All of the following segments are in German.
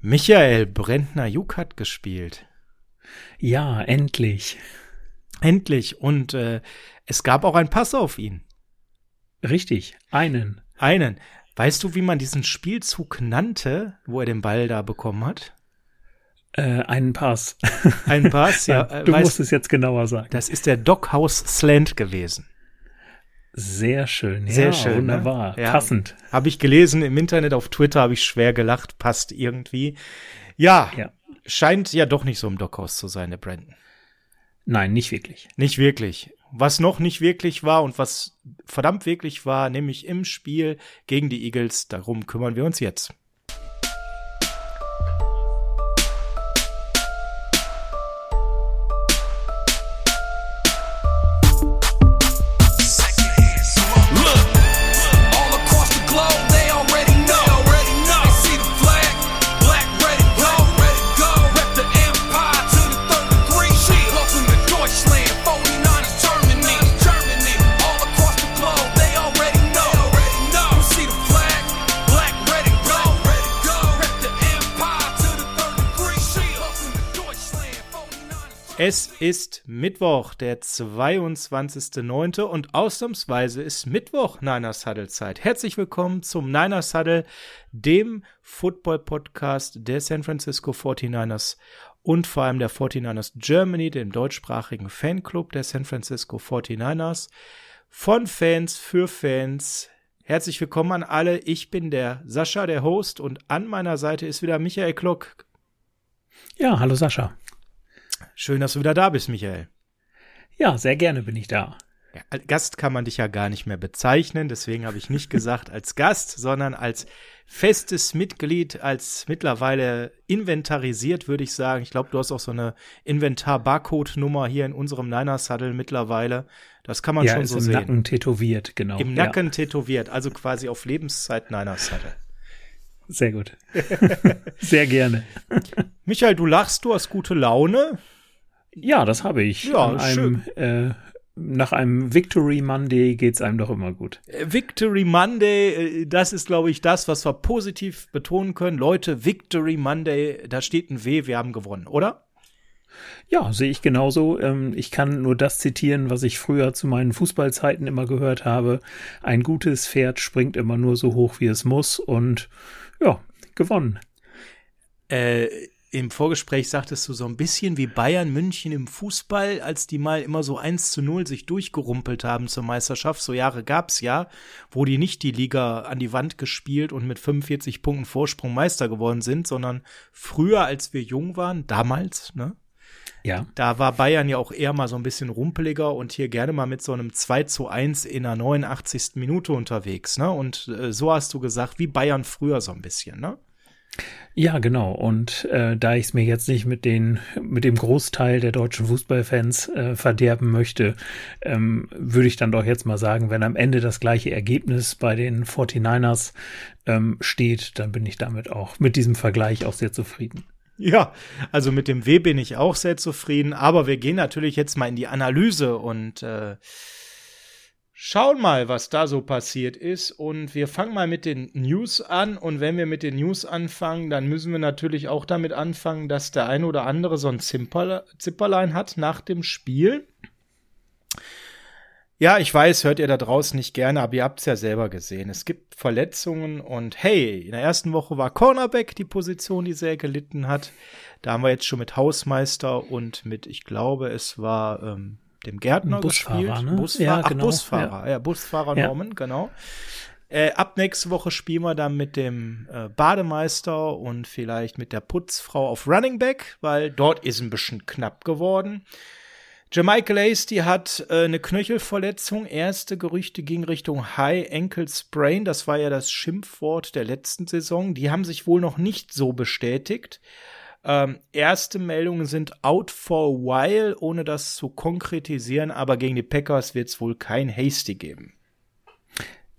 Michael Brentner Juk hat gespielt. Ja, endlich. Endlich. Und äh, es gab auch einen Pass auf ihn. Richtig, einen. Einen. Weißt du, wie man diesen Spielzug nannte, wo er den Ball da bekommen hat? Äh, einen Pass. Ein Pass, ja. Du weißt, musst es jetzt genauer sagen. Das ist der Dockhouse Slant gewesen. Sehr schön. Sehr ja, schön. Wunderbar. Ne? Ja. Passend. Habe ich gelesen im Internet, auf Twitter habe ich schwer gelacht, passt irgendwie. Ja, Ja. scheint ja doch nicht so im Dockhaus zu sein, der Brandon. Nein, nicht wirklich. Nicht wirklich. Was noch nicht wirklich war und was verdammt wirklich war, nämlich im Spiel gegen die Eagles, darum kümmern wir uns jetzt. Es ist Mittwoch, der 22.09. und ausnahmsweise ist Mittwoch Niners Huddle Zeit. Herzlich willkommen zum Niners Huddle, dem Football-Podcast der San Francisco 49ers und vor allem der 49ers Germany, dem deutschsprachigen Fanclub der San Francisco 49ers. Von Fans für Fans. Herzlich willkommen an alle. Ich bin der Sascha, der Host, und an meiner Seite ist wieder Michael Klock. Ja, hallo Sascha. Schön, dass du wieder da bist, Michael. Ja, sehr gerne bin ich da. Ja, als Gast kann man dich ja gar nicht mehr bezeichnen, deswegen habe ich nicht gesagt als Gast, sondern als festes Mitglied, als mittlerweile inventarisiert, würde ich sagen. Ich glaube, du hast auch so eine Inventar-Barcode-Nummer hier in unserem Niners-Huddle mittlerweile. Das kann man ja, schon so im sehen. Nacken tätowiert, genau. Im Nacken tätowiert, also quasi auf Lebenszeit Niners-Huddle. Sehr gut. sehr gerne. Michael, du lachst, du hast gute Laune. Ja, das habe ich. Ja, einem, äh, nach einem Victory Monday geht's einem doch immer gut. Äh, Victory Monday, äh, das ist, glaube ich, das, was wir positiv betonen können. Leute, Victory Monday, da steht ein W, wir haben gewonnen, oder? Ja, sehe ich genauso. Ähm, ich kann nur das zitieren, was ich früher zu meinen Fußballzeiten immer gehört habe. Ein gutes Pferd springt immer nur so hoch, wie es muss. Und ja, gewonnen. Äh, Im Vorgespräch sagtest du so ein bisschen wie Bayern München im Fußball, als die mal immer so 1 zu 0 sich durchgerumpelt haben zur Meisterschaft. So Jahre gab's ja, wo die nicht die Liga an die Wand gespielt und mit 45 Punkten Vorsprung Meister geworden sind, sondern früher, als wir jung waren, damals, ne? Ja. Da war Bayern ja auch eher mal so ein bisschen rumpeliger und hier gerne mal mit so einem 2 zu 1 in der 89. Minute unterwegs, ne? Und äh, so hast du gesagt, wie Bayern früher so ein bisschen, ne? Ja, genau. Und äh, da ich es mir jetzt nicht mit den mit dem Großteil der deutschen Fußballfans äh, verderben möchte, ähm, würde ich dann doch jetzt mal sagen, wenn am Ende das gleiche Ergebnis bei den 49ers ähm, steht, dann bin ich damit auch mit diesem Vergleich auch sehr zufrieden. Ja, also mit dem W bin ich auch sehr zufrieden, aber wir gehen natürlich jetzt mal in die Analyse und äh, schauen mal, was da so passiert ist. Und wir fangen mal mit den News an. Und wenn wir mit den News anfangen, dann müssen wir natürlich auch damit anfangen, dass der eine oder andere so ein Zipperlein hat nach dem Spiel. Ja, ich weiß, hört ihr da draußen nicht gerne, aber ihr habt es ja selber gesehen. Es gibt Verletzungen und hey, in der ersten Woche war Cornerback die Position, die sehr gelitten hat. Da haben wir jetzt schon mit Hausmeister und mit, ich glaube, es war ähm, dem Gärtner Busfahrer, gespielt. ne? Busfahrer, Ja, ach, genau, Busfahrer, ja, Busfahrer Ja. Norman, genau. Äh, ab nächste Woche spielen wir dann mit dem äh, Bademeister und vielleicht mit der Putzfrau auf Running Back, weil dort ist ein bisschen knapp geworden. Jermichael Hasty hat äh, eine Knöchelverletzung. Erste Gerüchte gingen Richtung High Ankle Sprain. Das war ja das Schimpfwort der letzten Saison. Die haben sich wohl noch nicht so bestätigt. Ähm, erste Meldungen sind out for a while, ohne das zu konkretisieren, aber gegen die Packers wird es wohl kein Hasty geben.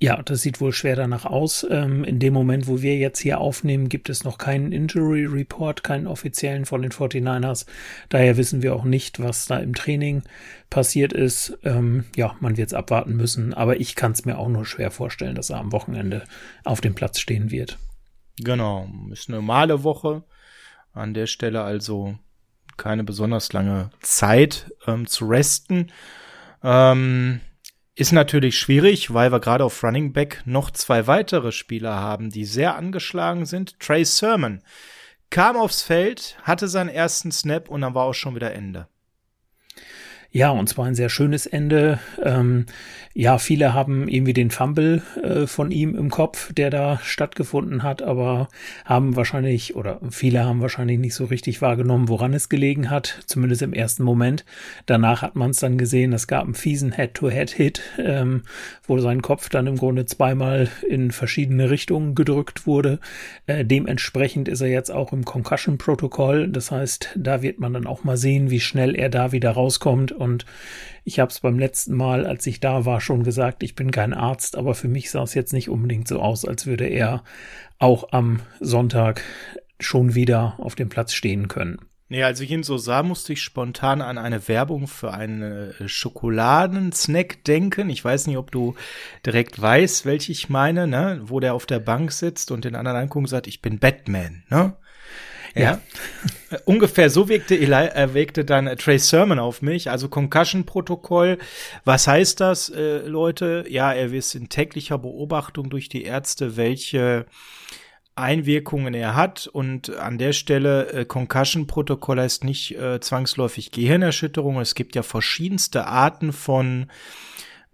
Ja, das sieht wohl schwer danach aus. Ähm, in dem Moment, wo wir jetzt hier aufnehmen, gibt es noch keinen Injury Report, keinen offiziellen von den 49ers. Daher wissen wir auch nicht, was da im Training passiert ist. Ähm, ja, man wird es abwarten müssen, aber ich kann es mir auch nur schwer vorstellen, dass er am Wochenende auf dem Platz stehen wird. Genau, ist eine normale Woche. An der Stelle also keine besonders lange Zeit ähm, zu resten. Ähm, ist natürlich schwierig, weil wir gerade auf Running Back noch zwei weitere Spieler haben, die sehr angeschlagen sind. Trey Sermon kam aufs Feld, hatte seinen ersten Snap und dann war auch schon wieder Ende. Ja, und zwar ein sehr schönes Ende. Ähm, ja, viele haben irgendwie den Fumble äh, von ihm im Kopf, der da stattgefunden hat, aber haben wahrscheinlich oder viele haben wahrscheinlich nicht so richtig wahrgenommen, woran es gelegen hat, zumindest im ersten Moment. Danach hat man es dann gesehen, es gab einen fiesen Head-to-Head-Hit, ähm, wo sein Kopf dann im Grunde zweimal in verschiedene Richtungen gedrückt wurde. Äh, dementsprechend ist er jetzt auch im Concussion-Protokoll. Das heißt, da wird man dann auch mal sehen, wie schnell er da wieder rauskommt und ich habe es beim letzten Mal, als ich da war, schon gesagt, ich bin kein Arzt, aber für mich sah es jetzt nicht unbedingt so aus, als würde er auch am Sonntag schon wieder auf dem Platz stehen können. Nee, als ich ihn so sah, musste ich spontan an eine Werbung für einen äh, Schokoladensnack denken. Ich weiß nicht, ob du direkt weißt, welche ich meine, ne? Wo der auf der Bank sitzt und den anderen anguckt und sagt, ich bin Batman, ne? Ja. Ungefähr so wirkte, Eli, äh, wirkte dann äh, Trey Sermon auf mich. Also Concussion-Protokoll. Was heißt das, äh, Leute? Ja, er ist in täglicher Beobachtung durch die Ärzte, welche Einwirkungen er hat. Und an der Stelle, äh, Concussion-Protokoll heißt nicht äh, zwangsläufig Gehirnerschütterung. Es gibt ja verschiedenste Arten von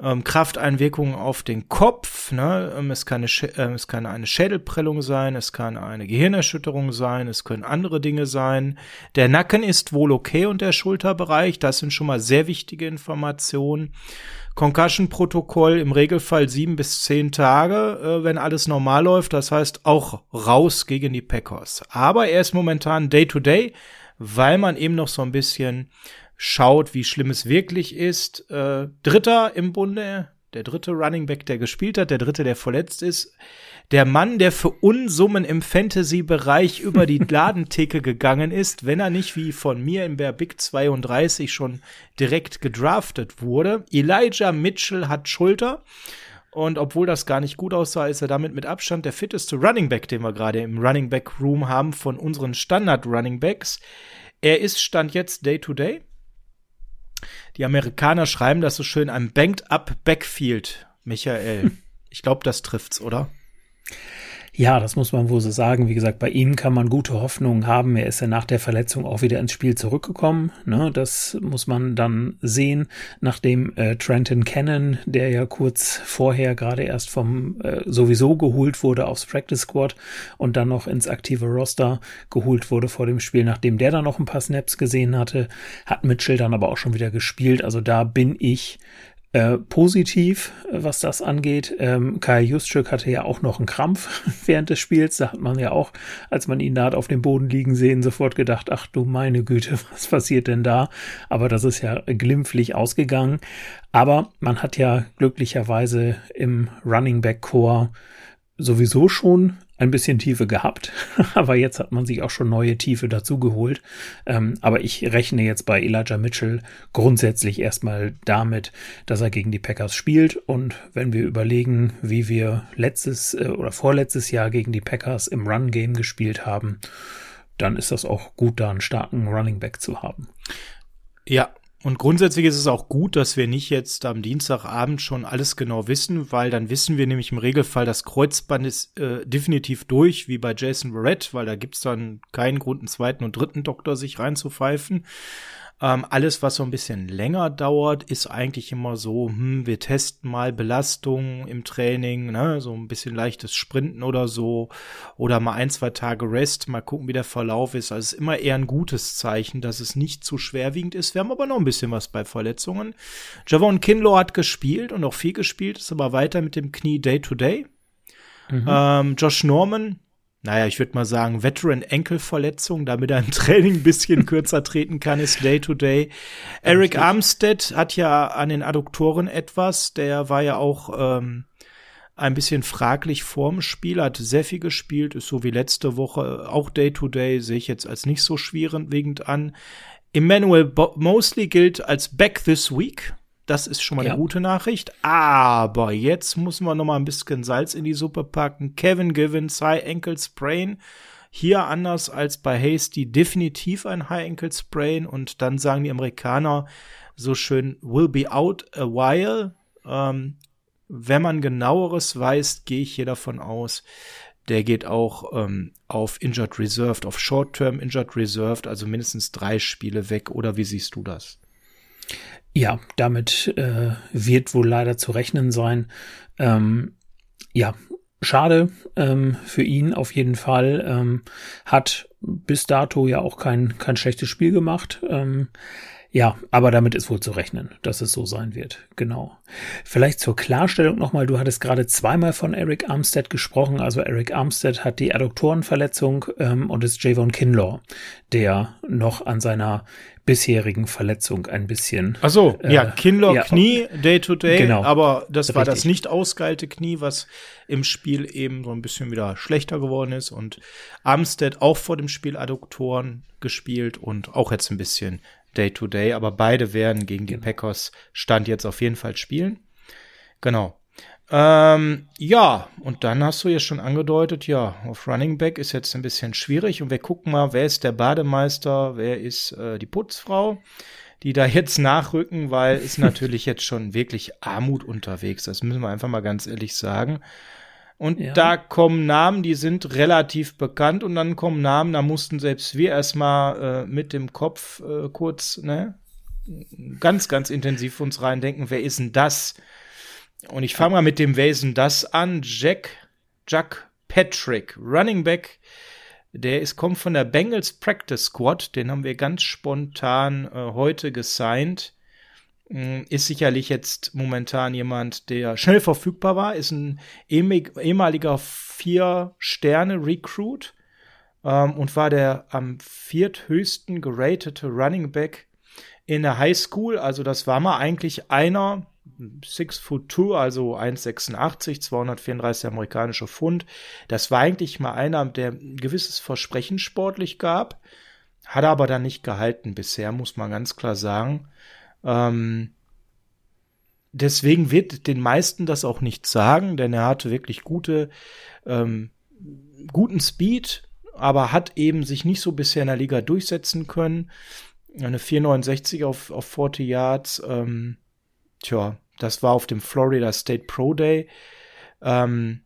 ähm, Krafteinwirkungen auf den Kopf. Ne? Ähm, es, kann eine, äh, es kann eine Schädelprellung sein, es kann eine Gehirnerschütterung sein, es können andere Dinge sein. Der Nacken ist wohl okay und der Schulterbereich, das sind schon mal sehr wichtige Informationen. Concussion-Protokoll im Regelfall sieben bis zehn Tage, äh, wenn alles normal läuft. Das heißt auch raus gegen die Packers. Aber er ist momentan Day-to-Day, -Day, weil man eben noch so ein bisschen schaut, wie schlimm es wirklich ist. Äh, Dritter im Bunde, der dritte Running Back, der gespielt hat, der dritte, der verletzt ist. Der Mann, der für Unsummen im Fantasy-Bereich über die Ladentheke gegangen ist, wenn er nicht wie von mir im Bear Big 32 schon direkt gedraftet wurde. Elijah Mitchell hat Schulter. Und obwohl das gar nicht gut aussah, ist er damit mit Abstand der fitteste Running Back, den wir gerade im Running Back Room haben von unseren Standard Running Backs. Er ist Stand jetzt Day to Day. Die Amerikaner schreiben das so schön, ein Banked Up Backfield, Michael. Ich glaube, das trifft's, oder? Ja, das muss man wohl so sagen. Wie gesagt, bei ihm kann man gute Hoffnungen haben. Er ist ja nach der Verletzung auch wieder ins Spiel zurückgekommen. Ne? Das muss man dann sehen, nachdem äh, Trenton Cannon, der ja kurz vorher gerade erst vom äh, sowieso geholt wurde aufs Practice Squad und dann noch ins aktive Roster geholt wurde vor dem Spiel, nachdem der dann noch ein paar Snaps gesehen hatte, hat Mitchell dann aber auch schon wieder gespielt. Also da bin ich äh, positiv, äh, was das angeht. Ähm, Kai Justschuk hatte ja auch noch einen Krampf während des Spiels. Da hat man ja auch, als man ihn da hat auf dem Boden liegen sehen, sofort gedacht, ach du meine Güte, was passiert denn da? Aber das ist ja glimpflich ausgegangen. Aber man hat ja glücklicherweise im Running Back Core sowieso schon ein bisschen Tiefe gehabt, aber jetzt hat man sich auch schon neue Tiefe dazu geholt. Ähm, aber ich rechne jetzt bei Elijah Mitchell grundsätzlich erstmal damit, dass er gegen die Packers spielt. Und wenn wir überlegen, wie wir letztes äh, oder vorletztes Jahr gegen die Packers im Run-Game gespielt haben, dann ist das auch gut, da einen starken Running Back zu haben. Ja, und grundsätzlich ist es auch gut, dass wir nicht jetzt am Dienstagabend schon alles genau wissen, weil dann wissen wir nämlich im Regelfall, das Kreuzband ist äh, definitiv durch, wie bei Jason Verrett, weil da gibt's dann keinen Grund, einen zweiten und dritten Doktor sich reinzupfeifen. Ähm, alles, was so ein bisschen länger dauert, ist eigentlich immer so, hm, wir testen mal Belastung im Training, ne, so ein bisschen leichtes Sprinten oder so, oder mal ein, zwei Tage Rest, mal gucken, wie der Verlauf ist. Also es ist immer eher ein gutes Zeichen, dass es nicht zu schwerwiegend ist. Wir haben aber noch ein bisschen was bei Verletzungen. Javon Kinlaw hat gespielt und auch viel gespielt, ist aber weiter mit dem Knie Day to Day. Mhm. Ähm, Josh Norman naja, ich würde mal sagen, Veteran-Enkelverletzung, damit er im Training ein bisschen kürzer treten kann, ist Day-to-Day. -Day. Eric Armstead hat ja an den Adduktoren etwas, der war ja auch ähm, ein bisschen fraglich vorm Spiel, hat sehr viel gespielt, ist so wie letzte Woche auch Day-to-Day, sehe ich jetzt als nicht so schwerwiegend an. Emmanuel Bo Mosley gilt als Back this Week. Das ist schon mal Ja. eine gute Nachricht. Aber jetzt muss man noch mal ein bisschen Salz in die Suppe packen. Kevin Givens, High Ankle Sprain. Hier anders als bei Hasty definitiv ein High Ankle Sprain. Und dann sagen die Amerikaner so schön, will be out a while. Ähm, wenn man genaueres weiß, gehe ich hier davon aus, der geht auch ähm, auf Injured Reserved, auf Short-Term Injured Reserved, also mindestens drei Spiele weg. Oder wie siehst du das? Ja, damit äh, wird wohl leider zu rechnen sein. Ähm, ja, schade ähm, für ihn auf jeden Fall. Ähm, hat bis dato ja auch kein, kein schlechtes Spiel gemacht. Ähm, ja, aber damit ist wohl zu rechnen, dass es so sein wird. Genau. Vielleicht zur Klarstellung nochmal, du hattest gerade zweimal von Eric Armstead gesprochen. Also Eric Armstead hat die Adduktorenverletzung ähm, und ist Javon Kinlaw, der noch an seiner bisherigen Verletzung ein bisschen Ach so, Äh, ja, Kinlaw ja. Knie, Day to Day, Genau. aber das war das Richtig. nicht ausgeilte Knie, was im Spiel eben so ein bisschen wieder schlechter geworden ist und Armstead auch vor dem Spiel Adduktoren gespielt und auch jetzt ein bisschen Day to Day, aber beide werden gegen die Packers Stand jetzt auf jeden Fall spielen. Genau. Ähm, ja, und dann hast du ja schon angedeutet, ja, auf Running Back ist jetzt ein bisschen schwierig und wir gucken mal, wer ist der Bademeister, wer ist äh, die Putzfrau, die da jetzt nachrücken, weil ist natürlich jetzt schon wirklich Armut unterwegs, das müssen wir einfach mal ganz ehrlich sagen. Und Ja. da kommen Namen, die sind relativ bekannt und dann kommen Namen, da mussten selbst wir erstmal äh, mit dem Kopf äh, kurz, ne, ganz, ganz intensiv uns reindenken, wer ist denn das? Und ich fange mal mit dem denn das an? Jack, Jack Patrick, Running Back. Der ist, kommt von der Bengals Practice Squad. Den haben wir ganz spontan äh, heute gesigned. Mm, Ist sicherlich jetzt momentan jemand, der schnell verfügbar war. Ist ein ehemaliger Vier-Sterne-Recruit ähm, und war der am vierthöchsten geratete Running Back in der High School. Also das war mal eigentlich einer, Six Foot Two, also 1,86, 234 amerikanische Pfund. Das war eigentlich mal einer, der ein gewisses Versprechen sportlich gab, hat er aber dann nicht gehalten bisher, muss man ganz klar sagen. Ähm, deswegen wird den meisten das auch nicht sagen, denn er hatte wirklich gute, ähm, guten Speed, aber hat eben sich nicht so bisher in der Liga durchsetzen können. Eine 469 auf, auf 40 Yards, ähm, tja, das war auf dem Florida State Pro Day. Ähm,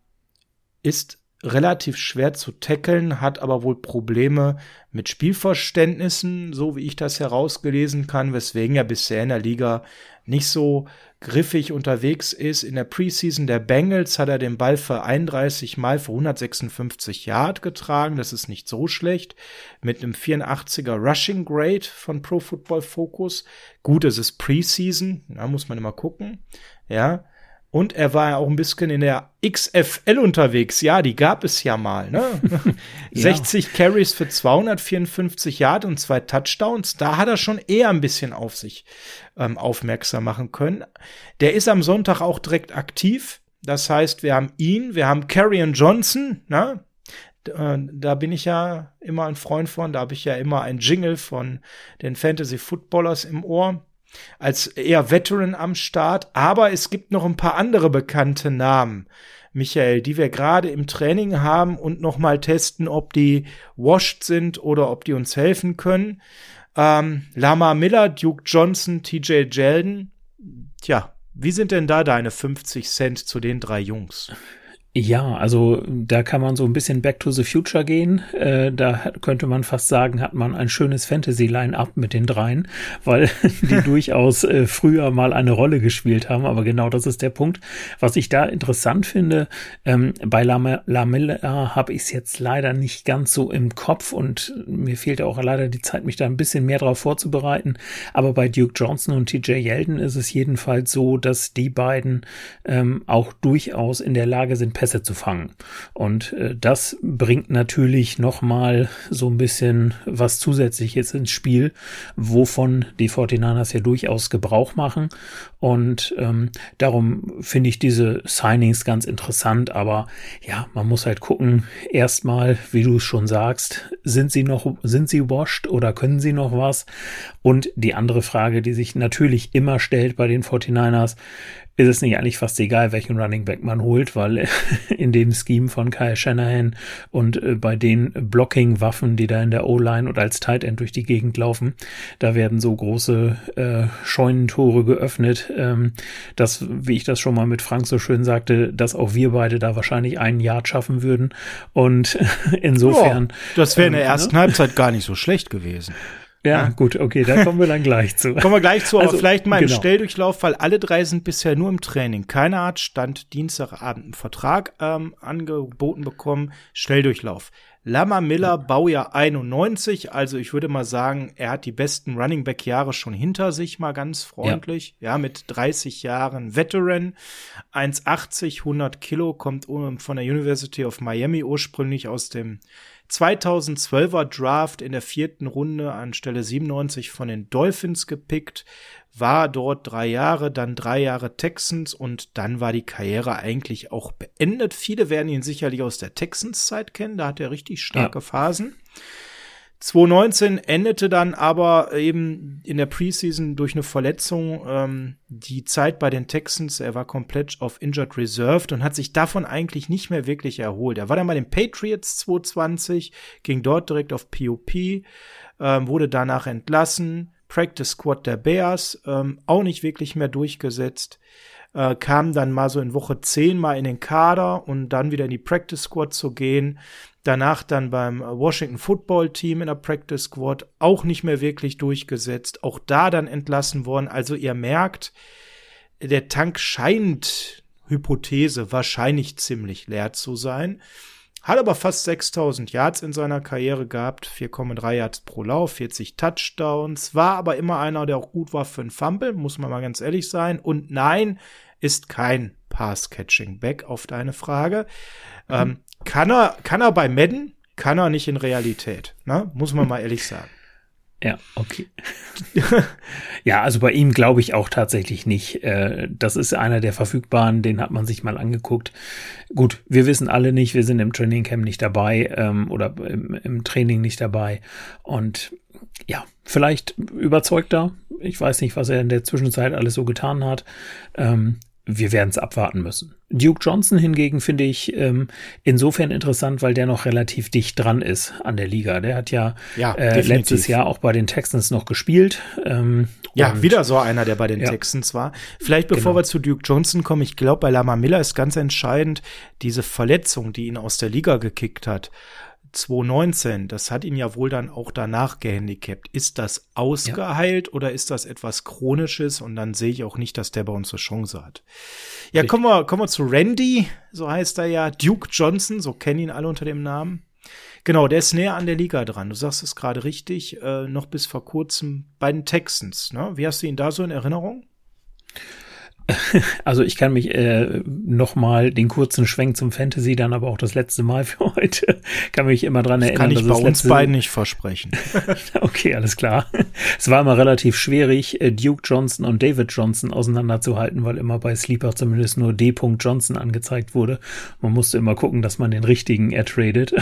ist relativ schwer zu tackeln, hat aber wohl Probleme mit Spielverständnissen, so wie ich das herausgelesen kann, weswegen er bisher in der Liga nicht so griffig unterwegs ist. In der Preseason der Bengals hat er den Ball für 31 Mal für 156 Yard getragen. Das ist nicht so schlecht. Mit einem 84er Rushing Grade von Pro Football Focus. Gut, es ist Preseason. Da muss man immer gucken. Ja. Und er war ja auch ein bisschen in der XFL unterwegs. Ja, die gab es ja mal, ne? 60 Carries für 254 Yard und zwei Touchdowns. Da hat er schon eher ein bisschen auf sich ähm, aufmerksam machen können. Der ist am Sonntag auch direkt aktiv. Das heißt, wir haben ihn, wir haben Carrion Johnson, ne? Äh, Da bin ich ja immer ein Freund von. Da habe ich ja immer ein Jingle von den Fantasy Footballers im Ohr als eher Veteran am Start, aber es gibt noch ein paar andere bekannte Namen, Michael, die wir gerade im Training haben und noch mal testen, ob die washed sind oder ob die uns helfen können. Ähm, Lama Miller, Duke Johnson, TJ Jeldon. Tja, wie sind denn da deine 50 Cent zu den drei Jungs? Ja, also da kann man so ein bisschen Back to the Future gehen. Äh, da könnte man fast sagen, hat man ein schönes Fantasy-Line-Up mit den dreien, weil die durchaus äh, früher mal eine Rolle gespielt haben. Aber genau das ist der Punkt. Was ich da interessant finde, ähm, bei Lam- Lamella habe ich es jetzt leider nicht ganz so im Kopf und mir fehlt auch leider die Zeit, mich da ein bisschen mehr drauf vorzubereiten. Aber bei Duke Johnson und TJ Yeldon ist es jedenfalls so, dass die beiden ähm, auch durchaus in der Lage sind, Pässe zu fangen. Und äh, das bringt natürlich nochmal so ein bisschen was zusätzliches ins Spiel, wovon die 49ers ja durchaus Gebrauch machen. Und ähm, darum finde ich diese Signings ganz interessant. Aber ja, man muss halt gucken, erstmal, wie du es schon sagst, sind sie noch, sind sie washed oder können sie noch was? Und die andere Frage, die sich natürlich immer stellt bei den 49ers, ist es nicht eigentlich fast egal, welchen Running Back man holt, weil in dem Scheme von Kyle Shanahan und äh, bei den Blocking-Waffen, die da in der O-Line und als Tight End durch die Gegend laufen, da werden so große äh, Scheunentore geöffnet, ähm, dass, wie ich das schon mal mit Frank so schön sagte, dass auch wir beide da wahrscheinlich einen Yard schaffen würden. Und insofern. Ja, das wäre in der ähm, ersten ne? Halbzeit gar nicht so schlecht gewesen. Ja, gut, okay, da kommen wir dann gleich zu. Kommen wir gleich zu, aber Also, vielleicht mal im genau. Stelldurchlauf, weil alle drei sind bisher nur im Training. Keiner hat Stand Dienstagabend einen Vertrag ähm, angeboten bekommen. Stelldurchlauf. Lama Miller, Baujahr 91, also ich würde mal sagen, er hat die besten Running Back Jahre schon hinter sich, mal ganz freundlich. Ja, mit 30 Jahren Veteran, 1,80, 100 Kilo, kommt von der University of Miami ursprünglich aus dem 2012er Draft in der vierten Runde an Stelle 97 von den Dolphins gepickt, war dort drei Jahre, dann drei Jahre Texans und dann war die Karriere eigentlich auch beendet. Viele werden ihn sicherlich aus der Texans-Zeit kennen, da hat er richtig starke Phasen. 2019 endete dann aber eben in der Preseason durch eine Verletzung ähm, die Zeit bei den Texans. Er war komplett auf Injured Reserved und hat sich davon eigentlich nicht mehr wirklich erholt. Er war dann bei den Patriots 2020, ging dort direkt auf POP, ähm, wurde danach entlassen. Practice Squad der Bears, ähm, auch nicht wirklich mehr durchgesetzt. Äh, kam dann mal so in Woche 10 mal in den Kader und dann wieder in die Practice Squad zu gehen. Danach dann beim Washington Football Team in der Practice Squad auch nicht mehr wirklich durchgesetzt. Auch da dann entlassen worden. Also ihr merkt, der Tank scheint, Hypothese, wahrscheinlich ziemlich leer zu sein. Hat aber fast 6000 Yards in seiner Karriere gehabt, 4,3 Yards pro Lauf, 40 Touchdowns, war aber immer einer, der auch gut war für einen Fumble, muss man mal ganz ehrlich sein. Und nein, ist kein Pass-Catching-Back auf deine Frage. Ähm, kann er, kann er bei Madden, kann er nicht in Realität, ne? muss man mal ehrlich sagen. Ja, okay. ja, also bei ihm glaube ich auch tatsächlich nicht. Äh, Das ist einer der verfügbaren, den hat man sich mal angeguckt. Gut, wir wissen alle nicht, wir sind im Trainingcamp nicht dabei ähm, oder im, Training nicht dabei. Und ja, vielleicht überzeugt er. Ich weiß nicht, was er in der Zwischenzeit alles so getan hat. Wir werden es abwarten müssen. Duke Johnson hingegen finde ich ähm, insofern interessant, weil der noch relativ dicht dran ist an der Liga. Der hat ja, Ja, äh, letztes Jahr auch bei den Texans noch gespielt. Ähm, Ja, wieder so einer, der bei den Ja. Texans war. Vielleicht bevor Genau. wir zu Duke Johnson kommen, ich glaube, bei Lama Miller ist ganz entscheidend, diese Verletzung, die ihn aus der Liga gekickt hat. 2019, das hat ihn ja wohl dann auch danach gehandicapt. Ist das ausgeheilt oder ist das etwas Chronisches? Und dann sehe ich auch nicht, dass der bei uns eine Chance hat. Ja, kommen wir, kommen wir zu Randy, so heißt er ja. Duke Johnson, so kennen ihn alle unter dem Namen. Genau, der ist näher an der Liga dran. Du sagst es gerade richtig, äh, noch bis vor kurzem bei den Texans. Ne? Wie hast du ihn da so in Erinnerung? Also ich kann mich äh, noch mal den kurzen Schwenk zum Fantasy, dann aber auch das letzte Mal für heute, kann mich immer dran erinnern. Kann ich bei uns beiden nicht versprechen. Okay, alles klar. Es war immer relativ schwierig, äh, Duke Johnson und David Johnson auseinanderzuhalten, weil immer bei Sleeper zumindest nur D. Johnson angezeigt wurde. Man musste immer gucken, dass man den richtigen ertradet.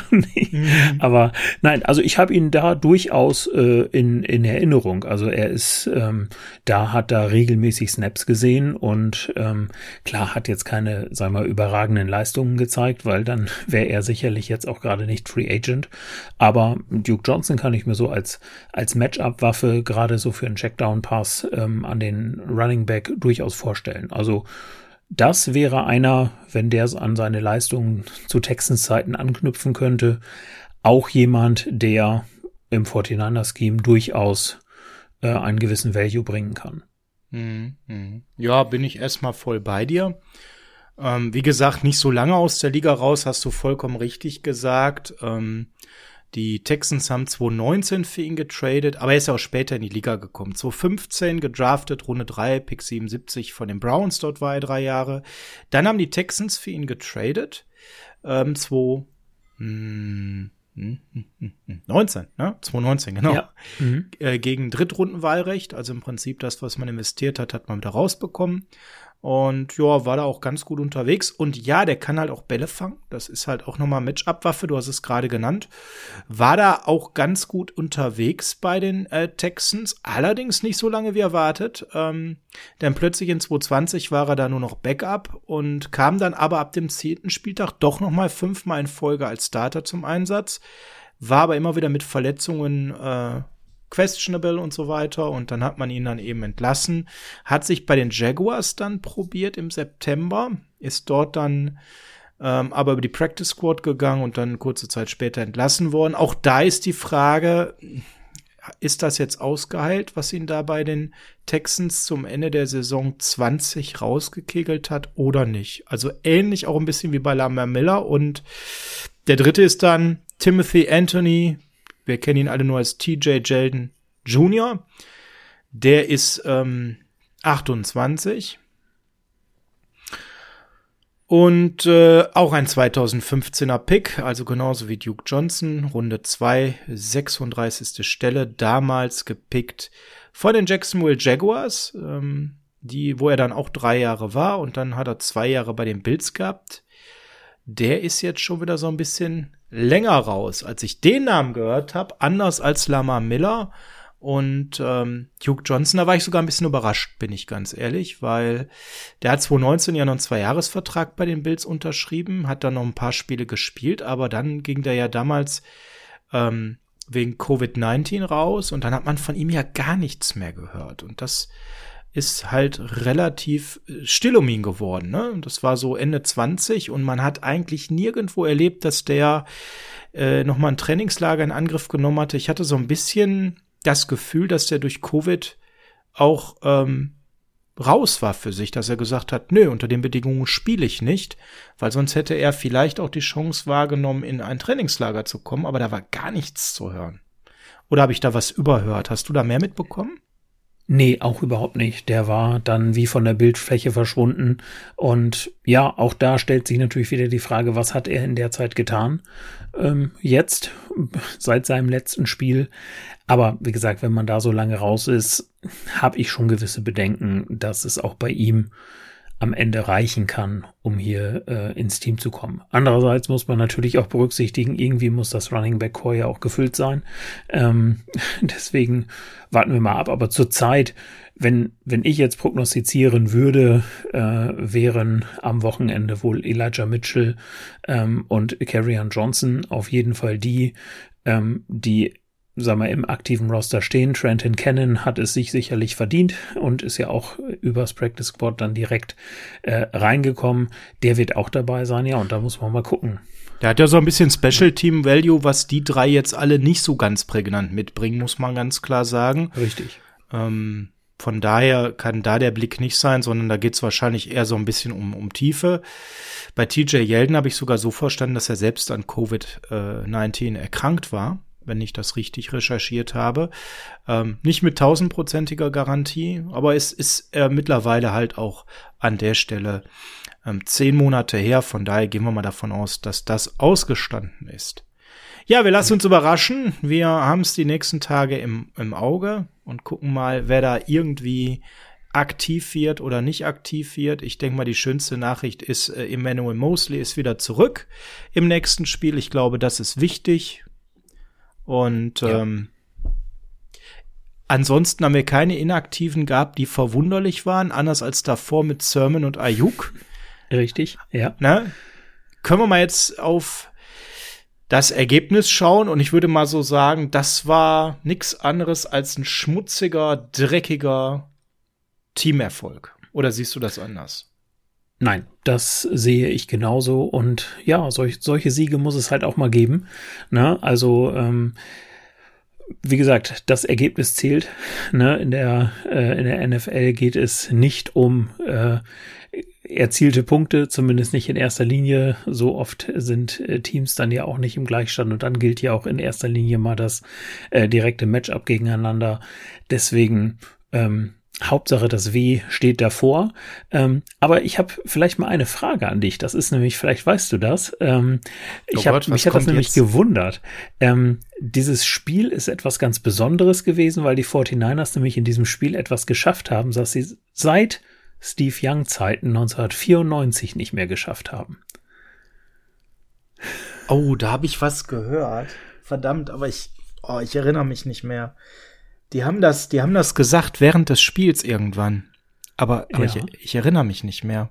Aber nein, also ich habe ihn da durchaus äh, in, in Erinnerung. Also er ist, ähm, da hat da regelmäßig Snaps gesehen und ähm, klar hat jetzt keine, sagen wir, überragenden Leistungen gezeigt, weil dann wäre er sicherlich jetzt auch gerade nicht Free Agent. Aber Duke Johnson kann ich mir so als, als Matchup-Waffe gerade so für einen Checkdown-Pass ähm, an den Running Back durchaus vorstellen. Also das wäre einer, wenn der an seine Leistungen zu Texans Zeiten anknüpfen könnte, auch jemand, der im 49er-Scheme durchaus äh, einen gewissen Value bringen kann. Mhm, mhm. Ja, bin ich erstmal voll bei dir. Ähm, wie gesagt, nicht so lange aus der Liga raus, hast du vollkommen richtig gesagt. Ähm, die Texans haben 2019 für ihn getradet, aber er ist ja auch später in die Liga gekommen. 2015 gedraftet, Runde 3, Pick 77 von den Browns, dort war er drei Jahre. Dann haben die Texans für ihn getradet. ähm, 2, hm, hm, hm, hm, hm, 19, ne? 2019, genau. Ja. Mhm. Äh, gegen Drittrundenwahlrecht, also im Prinzip das, was man investiert hat, hat man wieder rausbekommen. Und ja, war da auch ganz gut unterwegs. Und ja, der kann halt auch Bälle fangen. Das ist halt auch nochmal Matchup-Waffe, du hast es gerade genannt. War da auch ganz gut unterwegs bei den äh, Texans. Allerdings nicht so lange wie erwartet. Ähm, denn plötzlich in 2020 war er da nur noch Backup und kam dann aber ab dem zehnten Spieltag doch nochmal fünfmal in Folge als Starter zum Einsatz. War aber immer wieder mit Verletzungen äh, questionable und so weiter. Und dann hat man ihn dann eben entlassen. Hat sich bei den Jaguars dann probiert im September, ist dort dann ähm, aber über die Practice Squad gegangen und dann kurze Zeit später entlassen worden. Auch da ist die Frage, ist das jetzt ausgeheilt, was ihn da bei den Texans zum Ende der Saison 20 rausgekegelt hat oder nicht? Also ähnlich auch ein bisschen wie bei Lamar Miller und der dritte ist dann Timothy Anthony, wir kennen ihn alle nur als TJ Jeldon Jr. Der ist ähm, 28. Und äh, auch ein 2015er Pick, also genauso wie Duke Johnson, Runde 2, 36. Stelle, damals gepickt von den Jacksonville Jaguars, ähm, die, wo er dann auch drei Jahre war und dann hat er zwei Jahre bei den Bills gehabt. Der ist jetzt schon wieder so ein bisschen länger raus. Als ich den Namen gehört habe, anders als Lamar Miller und ähm, Hugh Johnson, da war ich sogar ein bisschen überrascht, bin ich ganz ehrlich, weil der hat 2019 ja noch einen Zweijahresvertrag bei den Bills unterschrieben, hat dann noch ein paar Spiele gespielt, aber dann ging der ja damals ähm, wegen Covid-19 raus und dann hat man von ihm ja gar nichts mehr gehört. Und das ist halt relativ äh, still um ihn geworden. Ne? Das war so Ende 20 und man hat eigentlich nirgendwo erlebt, dass der äh, nochmal ein Trainingslager in Angriff genommen hatte. Ich hatte so ein bisschen das Gefühl, dass der durch Covid auch ähm, raus war für sich, dass er gesagt hat, nö, unter den Bedingungen spiele ich nicht, weil sonst hätte er vielleicht auch die Chance wahrgenommen, in ein Trainingslager zu kommen, aber da war gar nichts zu hören. Oder habe ich da was überhört? Hast du da mehr mitbekommen? Nee, auch überhaupt nicht. Der war dann wie von der Bildfläche verschwunden. Und ja, auch da stellt sich natürlich wieder die Frage, was hat er in der Zeit getan? Ähm, jetzt, seit seinem letzten Spiel. Aber wie gesagt, wenn man da so lange raus ist, habe ich schon gewisse Bedenken, dass es auch bei ihm am Ende reichen kann, um hier äh, ins Team zu kommen. Andererseits muss man natürlich auch berücksichtigen, irgendwie muss das Running Back Core ja auch gefüllt sein. Ähm, deswegen warten wir mal ab. Aber zurzeit, wenn wenn ich jetzt prognostizieren würde, äh, wären am Wochenende wohl Elijah Mitchell ähm, und Carrion Johnson auf jeden Fall die, ähm, die sagen wir, im aktiven Roster stehen. Trenton Cannon hat es sich sicherlich verdient und ist ja auch übers Practice Squad dann direkt äh, reingekommen. Der wird auch dabei sein, ja, und da muss man mal gucken. Der hat ja so ein bisschen Special Team Value, was die drei jetzt alle nicht so ganz prägnant mitbringen, muss man ganz klar sagen. Richtig. Ähm, von daher kann da der Blick nicht sein, sondern da geht es wahrscheinlich eher so ein bisschen um, um Tiefe. Bei TJ Yeldon habe ich sogar so verstanden, dass er selbst an Covid-19 erkrankt war wenn ich das richtig recherchiert habe. Ähm, nicht mit tausendprozentiger Garantie, aber es ist äh, mittlerweile halt auch an der Stelle ähm, zehn Monate her. Von daher gehen wir mal davon aus, dass das ausgestanden ist. Ja, wir lassen uns überraschen. Wir haben es die nächsten Tage im, im Auge und gucken mal, wer da irgendwie aktiv wird oder nicht aktiv wird. Ich denke mal, die schönste Nachricht ist, äh, Emmanuel Mosley ist wieder zurück im nächsten Spiel. Ich glaube, das ist wichtig. Und ja. ähm, ansonsten haben wir keine Inaktiven gehabt, die verwunderlich waren, anders als davor mit Sermon und Ayuk. Richtig, ja. Ne? Können wir mal jetzt auf das Ergebnis schauen und ich würde mal so sagen, das war nichts anderes als ein schmutziger, dreckiger Teamerfolg. Oder siehst du das anders? Nein, das sehe ich genauso. Und ja, solch, solche Siege muss es halt auch mal geben. Ne? Also, ähm, wie gesagt, das Ergebnis zählt. Ne? In, der, äh, in der NFL geht es nicht um äh, erzielte Punkte, zumindest nicht in erster Linie. So oft sind äh, Teams dann ja auch nicht im Gleichstand und dann gilt ja auch in erster Linie mal das äh, direkte Matchup gegeneinander. Deswegen ähm, Hauptsache das W steht davor. Ähm, aber ich habe vielleicht mal eine Frage an dich. Das ist nämlich, vielleicht weißt du das. Ähm, Oh ich hab, Gott, mich hat das nämlich jetzt? gewundert. Ähm, dieses Spiel ist etwas ganz Besonderes gewesen, weil die 49ers nämlich in diesem Spiel etwas geschafft haben, das sie seit Steve Young Zeiten 1994 nicht mehr geschafft haben. Oh, da habe ich was gehört. Verdammt, aber ich, oh, ich erinnere mich nicht mehr. Die haben das, die haben das gesagt während des Spiels irgendwann. Aber, aber Ja. ich, ich erinnere mich nicht mehr.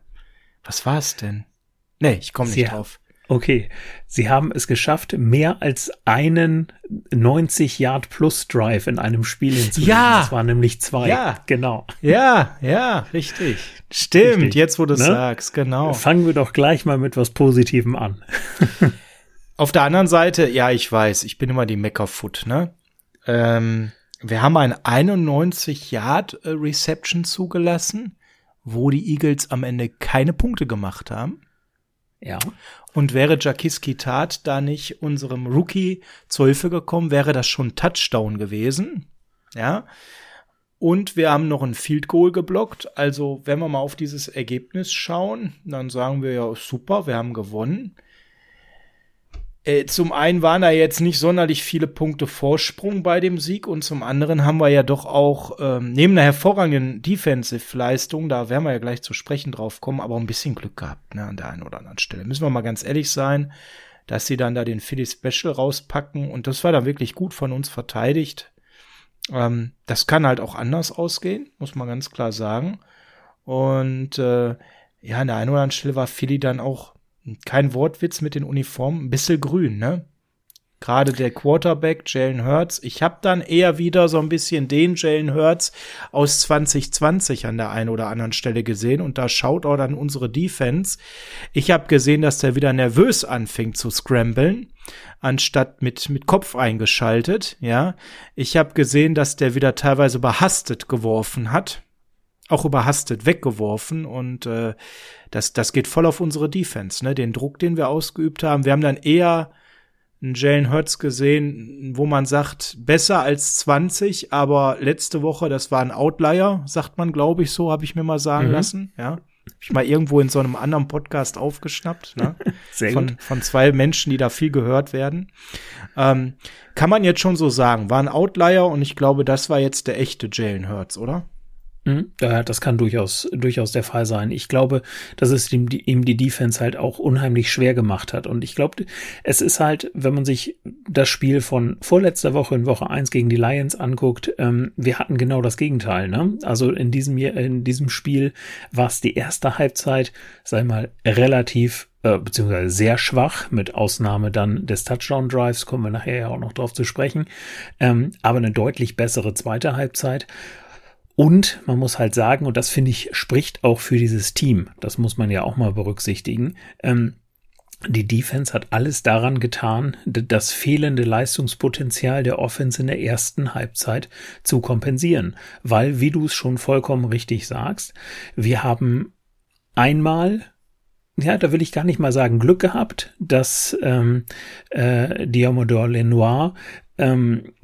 Was war es denn? Nee, ich komme nicht drauf. Okay, sie haben es geschafft, mehr als einen 90 Yard Plus Drive in einem Spiel hinzulegen. Ja! Das waren nämlich zwei. Ja! Genau. Ja, ja, richtig. Stimmt, Richtig. jetzt wo du es Ne? sagst, genau. Fangen wir doch gleich mal mit was Positivem an. Auf der anderen Seite, ja, ich weiß, ich bin immer die Meckerfoot, ne? Ähm, wir haben ein 91 Yard äh, Reception zugelassen, wo die Eagles am Ende keine Punkte gemacht haben. Ja. Und wäre Jakiski Tat da nicht unserem Rookie zur Hilfe gekommen, wäre das schon Touchdown gewesen. Ja. Und wir haben noch ein Field Goal geblockt. Also, wenn wir mal auf dieses Ergebnis schauen, dann sagen wir ja super, wir haben gewonnen. Äh, zum einen waren da jetzt nicht sonderlich viele Punkte Vorsprung bei dem Sieg und zum anderen haben wir ja doch auch ähm, neben einer hervorragenden Defensive-Leistung, da werden wir ja gleich zu sprechen drauf kommen, aber ein bisschen Glück gehabt ne, an der einen oder anderen Stelle. Müssen wir mal ganz ehrlich sein, dass sie dann da den Philly Special rauspacken und das war dann wirklich gut von uns verteidigt. Ähm, das kann halt auch anders ausgehen, muss man ganz klar sagen. Und äh, ja, an der einen oder anderen Stelle war Philly dann auch kein Wortwitz mit den Uniformen, ein bisschen grün, ne? Gerade der Quarterback Jalen Hurts. Ich habe dann eher wieder so ein bisschen den Jalen Hurts aus 2020 an der einen oder anderen Stelle gesehen und da schaut auch dann unsere Defense. Ich habe gesehen, dass der wieder nervös anfängt zu scramblen, anstatt mit mit Kopf eingeschaltet. Ja, ich habe gesehen, dass der wieder teilweise überhastet geworfen hat auch überhastet weggeworfen und äh, das, das geht voll auf unsere Defense, ne? Den Druck, den wir ausgeübt haben. Wir haben dann eher einen Jalen Hurts gesehen, wo man sagt, besser als 20, aber letzte Woche, das war ein Outlier, sagt man, glaube ich, so, habe ich mir mal sagen Mhm. lassen, ja. Hab ich mal irgendwo in so einem anderen Podcast aufgeschnappt, ne? Sehr von, gut. von zwei Menschen, die da viel gehört werden. Ähm, kann man jetzt schon so sagen, war ein Outlier und ich glaube, das war jetzt der echte Jalen Hurts, oder? Mhm. Ja, das kann durchaus, durchaus der Fall sein. Ich glaube, dass es ihm die, ihm die Defense halt auch unheimlich schwer gemacht hat. Und ich glaube, es ist halt, wenn man sich das Spiel von vorletzter Woche in Woche 1 gegen die Lions anguckt, ähm, wir hatten genau das Gegenteil. Ne? Also in diesem, in diesem Spiel war es die erste Halbzeit, sei mal, relativ äh, beziehungsweise sehr schwach, mit Ausnahme dann des Touchdown-Drives, kommen wir nachher ja auch noch drauf zu sprechen, ähm, aber eine deutlich bessere zweite Halbzeit. Und man muss halt sagen, und das finde ich, spricht auch für dieses Team, das muss man ja auch mal berücksichtigen, ähm, die Defense hat alles daran getan, das fehlende Leistungspotenzial der Offense in der ersten Halbzeit zu kompensieren. Weil, wie du es schon vollkommen richtig sagst, wir haben einmal ja, da will ich gar nicht mal sagen Glück gehabt, dass ähm, äh, Diamodor Lenoir ähm,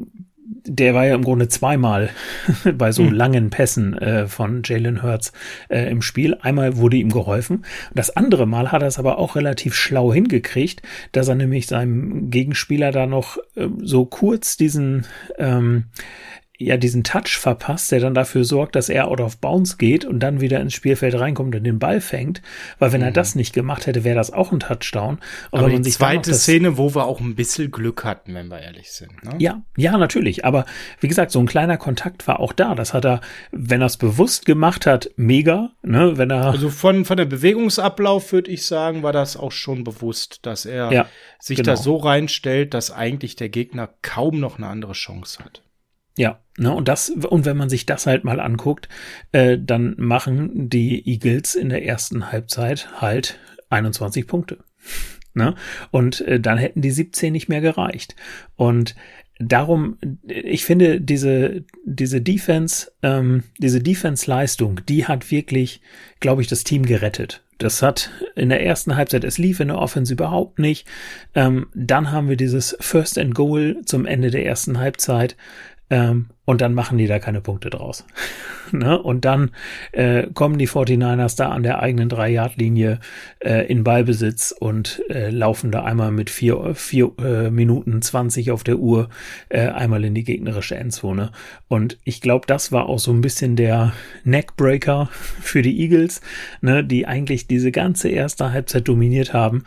der war ja im Grunde zweimal bei so Hm. langen Pässen äh, von Jalen Hurts äh, im Spiel. Einmal wurde ihm geholfen. Das andere Mal hat er es aber auch relativ schlau hingekriegt, dass er nämlich seinem Gegenspieler da noch äh, so kurz diesen ähm, ja diesen Touch verpasst, der dann dafür sorgt, dass er out of bounds geht und dann wieder ins Spielfeld reinkommt und den Ball fängt. Weil wenn er das nicht gemacht hätte, wäre das auch ein Touchdown. Mhm. Aber wenn die zweite Szene, wo wir auch ein bisschen Glück hatten, wenn wir ehrlich sind. Ne? ja, ja, natürlich. Aber wie gesagt, so ein kleiner Kontakt war auch da. Das hat er, wenn er es bewusst gemacht hat, mega. Ne, wenn er Also von, von der Bewegungsablauf würde ich sagen, war das auch schon bewusst, dass er Ja, sich genau. da so reinstellt, dass eigentlich der Gegner kaum noch eine andere Chance hat. Ja, ne, und das, und wenn man sich das halt mal anguckt, äh, dann machen die Eagles in der ersten Halbzeit halt 21 Punkte. Ne? Und äh, dann hätten die 17 nicht mehr gereicht. Und darum, ich finde, diese, diese Defense, ähm, diese Defense-Leistung, die hat wirklich, glaube ich, das Team gerettet. Das hat in der ersten Halbzeit, es lief in der Offense überhaupt nicht. Ähm, dann haben wir dieses First and Goal zum Ende der ersten Halbzeit Ähm, und dann machen die da keine Punkte draus. ne? Und dann äh, kommen die 49ers da an der eigenen Drei-Yard-Linie äh, in Ballbesitz und äh, laufen da einmal mit vier, vier äh, Minuten 20 auf der Uhr äh, einmal in die gegnerische Endzone. Und ich glaube, das war auch so ein bisschen der Neckbreaker für die Eagles, ne? die eigentlich diese ganze erste Halbzeit dominiert haben.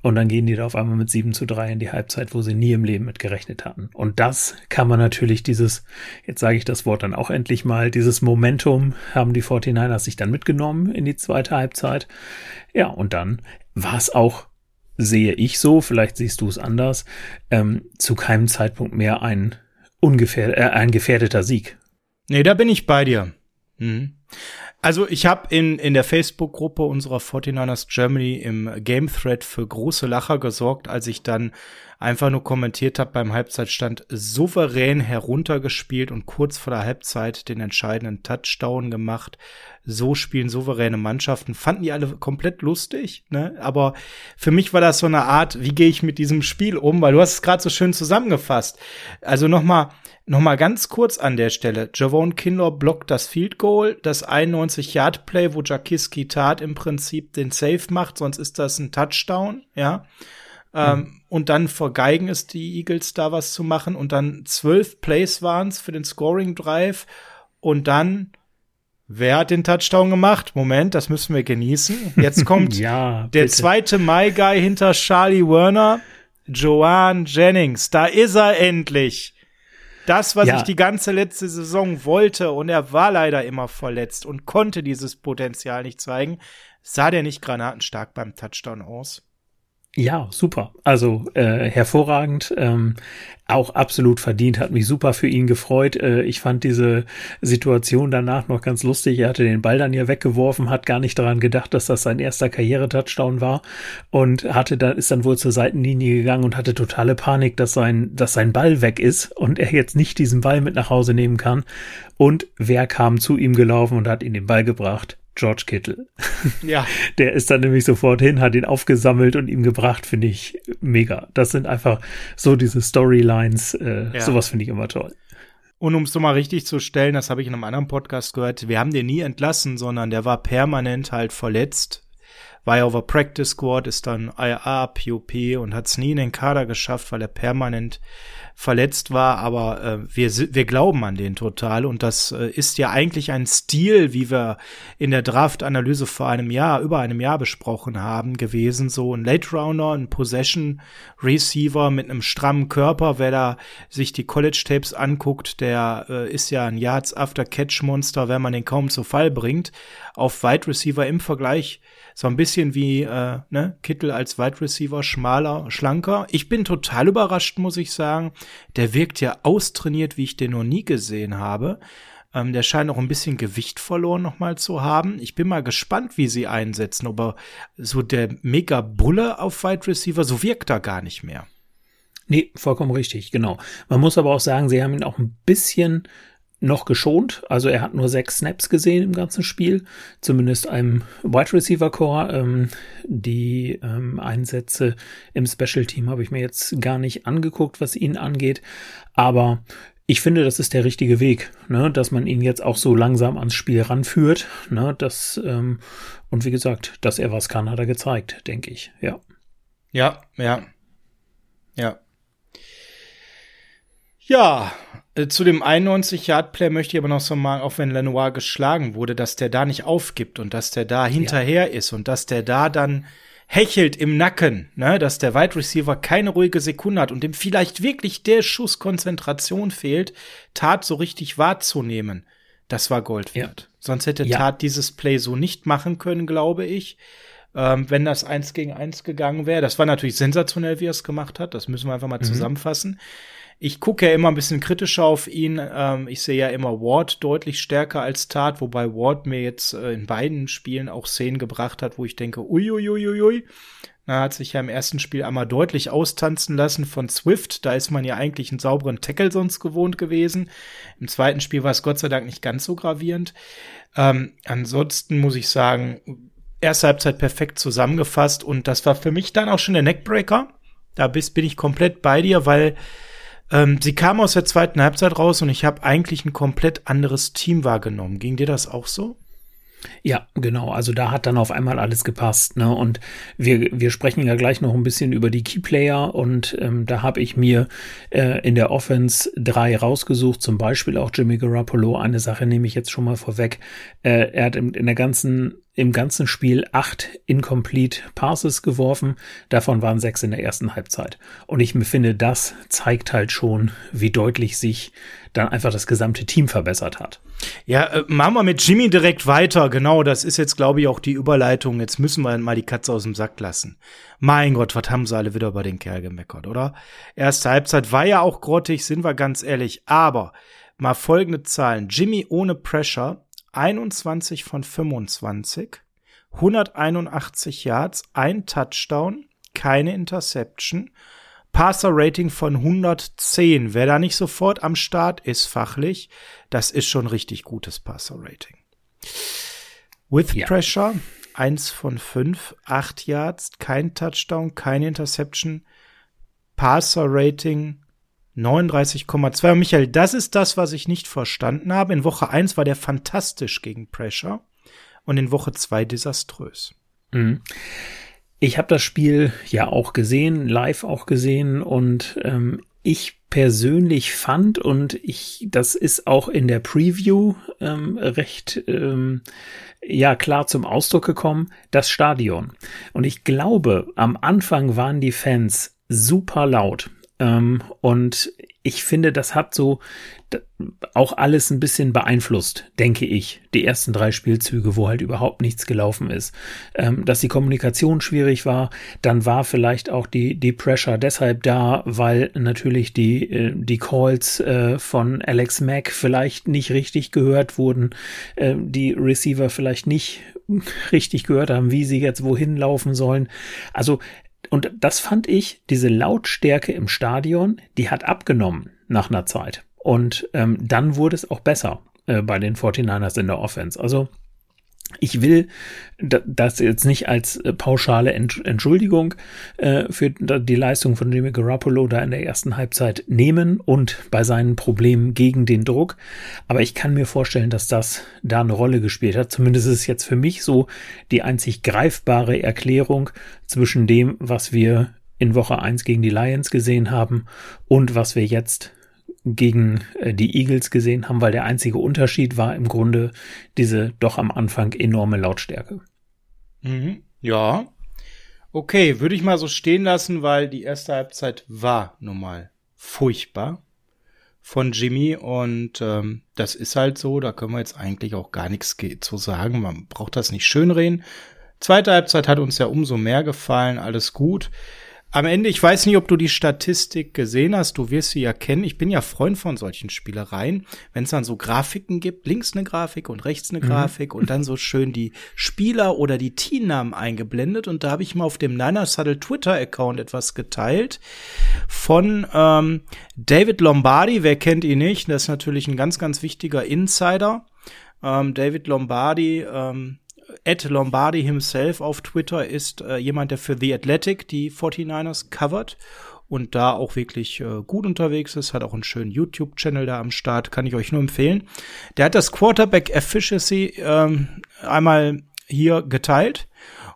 Und dann gehen die da auf einmal mit 7 zu 3 in die Halbzeit, wo sie nie im Leben mit gerechnet hatten. Und das kann man natürlich dieses, jetzt sage ich das Wort dann auch endlich mal, dieses Momentum haben die 49ers sich dann mitgenommen in die zweite Halbzeit. Ja, und dann war es auch, sehe ich so, vielleicht siehst du es anders, ähm, zu keinem Zeitpunkt mehr ein, ungefähr, äh, ein gefährdeter Sieg. Nee, da bin ich bei dir. Mhm. Also ich habe in, in der Facebook-Gruppe unserer 49ers Germany im Game Thread für große Lacher gesorgt, als ich dann einfach nur kommentiert habe beim Halbzeitstand souverän heruntergespielt und kurz vor der Halbzeit den entscheidenden Touchdown gemacht. So spielen souveräne Mannschaften. Fanden die alle komplett lustig, ne? Aber für mich war das so eine Art, wie gehe ich mit diesem Spiel um? Weil du hast es gerade so schön zusammengefasst. Also nochmal Nochmal ganz kurz an der Stelle. Javon Kinlaw blockt das Field Goal, das 91-Yard-Play, wo Jakiski Tat im Prinzip den Save macht, sonst ist das ein Touchdown, ja. Ähm, mhm. und dann vergeigen es die Eagles da was zu machen und dann zwölf Plays waren's für den Scoring Drive und dann Wer hat den Touchdown gemacht? Moment, das müssen wir genießen. Jetzt kommt ja, der zweite My Guy hinter Charlie Werner, Joanne Jennings. Da ist er endlich. Das, was Ja. ich die ganze letzte Saison wollte, und er war leider immer verletzt und konnte dieses Potenzial nicht zeigen, sah der nicht granatenstark beim Touchdown aus. Ja, super. Also äh, hervorragend. Ähm, auch absolut verdient, hat mich super für ihn gefreut. Äh, ich fand diese Situation danach noch ganz lustig. Er hatte den Ball dann ja weggeworfen, hat gar nicht daran gedacht, dass das sein erster Karriere-Touchdown war und hatte dann ist dann wohl zur Seitenlinie gegangen und hatte totale Panik, dass sein dass sein Ball weg ist und er jetzt nicht diesen Ball mit nach Hause nehmen kann. Und wer kam zu ihm gelaufen und hat ihm den Ball gebracht? George Kittle. Ja, Der ist dann nämlich sofort hin, hat ihn aufgesammelt und ihm gebracht, finde ich mega. Das sind einfach so diese Storylines, äh, Ja. sowas finde ich immer toll. Und um es mal richtig zu stellen, das habe ich in einem anderen Podcast gehört, wir haben den nie entlassen, sondern der war permanent halt verletzt. War ja auf der Practice Squad, ist dann IR, POP und hat es nie in den Kader geschafft, weil er permanent verletzt war. Aber äh, wir, wir glauben an den total. Und das äh, ist ja eigentlich ein Stil, wie wir in der Draft-Analyse vor einem Jahr, über einem Jahr besprochen haben, gewesen. So ein Late Rounder, ein Possession Receiver mit einem strammen Körper. Wer da sich die College Tapes anguckt, der äh, ist ja ein Yards After Catch Monster, wenn man den kaum zu Fall bringt. Auf Wide Receiver im Vergleich so ein bisschen wie äh, ne, Kittel als Wide Receiver, schmaler, schlanker. Ich bin total überrascht, muss ich sagen. Der wirkt ja austrainiert, wie ich den noch nie gesehen habe. Ähm, der scheint auch ein bisschen Gewicht verloren nochmal zu haben. Ich bin mal gespannt, wie sie einsetzen. Aber so der mega Bulle auf Wide Receiver, so wirkt er gar nicht mehr. Nee, vollkommen richtig, genau. Man muss aber auch sagen, sie haben ihn auch ein bisschen noch geschont. Also er hat nur sechs Snaps gesehen im ganzen Spiel, zumindest einem Wide Receiver Core. Ähm, die ähm, Einsätze im Special Team habe ich mir jetzt gar nicht angeguckt, was ihn angeht. Aber ich finde, das ist der richtige Weg, ne? dass man ihn jetzt auch so langsam ans Spiel ranführt. Ne? Das, ähm, und wie gesagt, dass er was kann, hat er gezeigt, denke ich. Ja. Ja, ja. Ja. Ja, zu dem 91-Yard-Play möchte ich aber noch so mal, auch wenn Lenoir geschlagen wurde, dass der da nicht aufgibt und dass der da hinterher ist und dass der da dann hechelt im Nacken, ne, dass der Wide Receiver keine ruhige Sekunde hat und dem vielleicht wirklich der Schuss Konzentration fehlt, Tat so richtig wahrzunehmen. Das war Gold Ja. wert. Sonst hätte Ja. Tat dieses Play so nicht machen können, glaube ich. Ähm, wenn das eins gegen eins gegangen wäre. Das war natürlich sensationell, wie er es gemacht hat. Das müssen wir einfach mal zusammenfassen. Ich gucke ja immer ein bisschen kritischer auf ihn. Ähm, ich sehe ja immer Ward deutlich stärker als Tat, wobei Ward mir jetzt äh, in beiden Spielen auch Szenen gebracht hat, wo ich denke, uiuiuiui. Er hat sich ja im ersten Spiel einmal deutlich austanzen lassen von Swift. Da ist man ja eigentlich einen sauberen Tackle sonst gewohnt gewesen. Im zweiten Spiel war es Gott sei Dank nicht ganz so gravierend. Ähm, ansonsten muss ich sagen, erste Halbzeit perfekt zusammengefasst und das war für mich dann auch schon der Neckbreaker. Da bist, bin ich komplett bei dir, weil Ähm, sie kam aus der zweiten Halbzeit raus und ich habe eigentlich ein komplett anderes Team wahrgenommen. Ging dir das auch so? Ja, genau. Also da hat dann auf einmal alles gepasst. Ne? Und wir, wir sprechen ja gleich noch ein bisschen über die Keyplayer und ähm, da habe ich mir äh, in der Offense drei rausgesucht, zum Beispiel auch Jimmy Garoppolo. Eine Sache nehme ich jetzt schon mal vorweg. Äh, er hat in, in der ganzen im ganzen Spiel acht incomplete Passes geworfen. Davon waren sechs in der ersten Halbzeit. Und ich finde, das zeigt halt schon, wie deutlich sich dann einfach das gesamte Team verbessert hat. Ja, äh, machen wir mit Jimmy direkt weiter. Genau, das ist jetzt, glaube ich, auch die Überleitung. Jetzt müssen wir mal die Katze aus dem Sack lassen. Mein Gott, was haben sie alle wieder über den Kerl gemeckert, oder? Erste Halbzeit war ja auch grottig, sind wir ganz ehrlich. Aber mal folgende Zahlen. Jimmy ohne Pressure 21 von 25, 181 Yards, ein Touchdown, keine Interception, Passer Rating von 110. Wer da nicht sofort am Start ist fachlich, das ist schon richtig gutes Passer Rating. With ja. Pressure 1 von 5, 8 Yards, kein Touchdown, keine Interception, Passer Rating 39,2. Michael, das ist das, was ich nicht verstanden habe. In Woche 1 war der fantastisch gegen Pressure und in Woche 2 desaströs. Mhm. Ich habe das Spiel ja auch gesehen, live auch gesehen und ähm, ich persönlich fand und ich, das ist auch in der Preview ähm, recht ähm, ja klar zum Ausdruck gekommen, das Stadion. Und ich glaube, am Anfang waren die Fans super laut. Ähm, und ich finde, das hat so auch alles ein bisschen beeinflusst, denke ich, die ersten drei Spielzüge, wo halt überhaupt nichts gelaufen ist. Ähm, dass die Kommunikation schwierig war, dann war vielleicht auch die, die Pressure deshalb da, weil natürlich die, äh, die Calls äh, von Alex Mack vielleicht nicht richtig gehört wurden, äh, die Receiver vielleicht nicht richtig gehört haben, wie sie jetzt wohin laufen sollen. Also und das fand ich, diese Lautstärke im Stadion, die hat abgenommen nach einer Zeit. Und ähm, dann wurde es auch besser äh, bei den 49ers in der Offense. Also ich will das jetzt nicht als äh, pauschale Entschuldigung äh, für die Leistung von Jimmy Garoppolo da in der ersten Halbzeit nehmen und bei seinen Problemen gegen den Druck. Aber ich kann mir vorstellen, dass das da eine Rolle gespielt hat. Zumindest ist es jetzt für mich so die einzig greifbare Erklärung zwischen dem, was wir in Woche 1 gegen die Lions gesehen haben und was wir jetzt gegen äh, die Eagles gesehen haben, weil der einzige Unterschied war im Grunde diese doch am Anfang enorme Lautstärke. Mhm. Ja. Okay, würde ich mal so stehen lassen, weil die erste Halbzeit war nun mal furchtbar von Jimmy und ähm, das ist halt so, da können wir jetzt eigentlich auch gar nichts zu sagen. Man braucht das nicht schönreden. Zweite Halbzeit hat uns ja umso mehr gefallen, alles gut am Ende, ich weiß nicht, ob du die Statistik gesehen hast, du wirst sie ja kennen. Ich bin ja Freund von solchen Spielereien. Wenn es dann so Grafiken gibt, links eine Grafik und rechts eine mhm. Grafik und dann so schön die Spieler oder die Teamnamen eingeblendet. Und da habe ich mal auf dem Niner Saddle Twitter-Account etwas geteilt von ähm, David Lombardi. Wer kennt ihn nicht? Das ist natürlich ein ganz, ganz wichtiger Insider. Ähm, David Lombardi, ähm, Ed Lombardi himself auf Twitter ist äh, jemand, der für The Athletic die 49ers covert und da auch wirklich äh, gut unterwegs ist, hat auch einen schönen YouTube-Channel da am Start, kann ich euch nur empfehlen. Der hat das Quarterback Efficiency ähm, einmal hier geteilt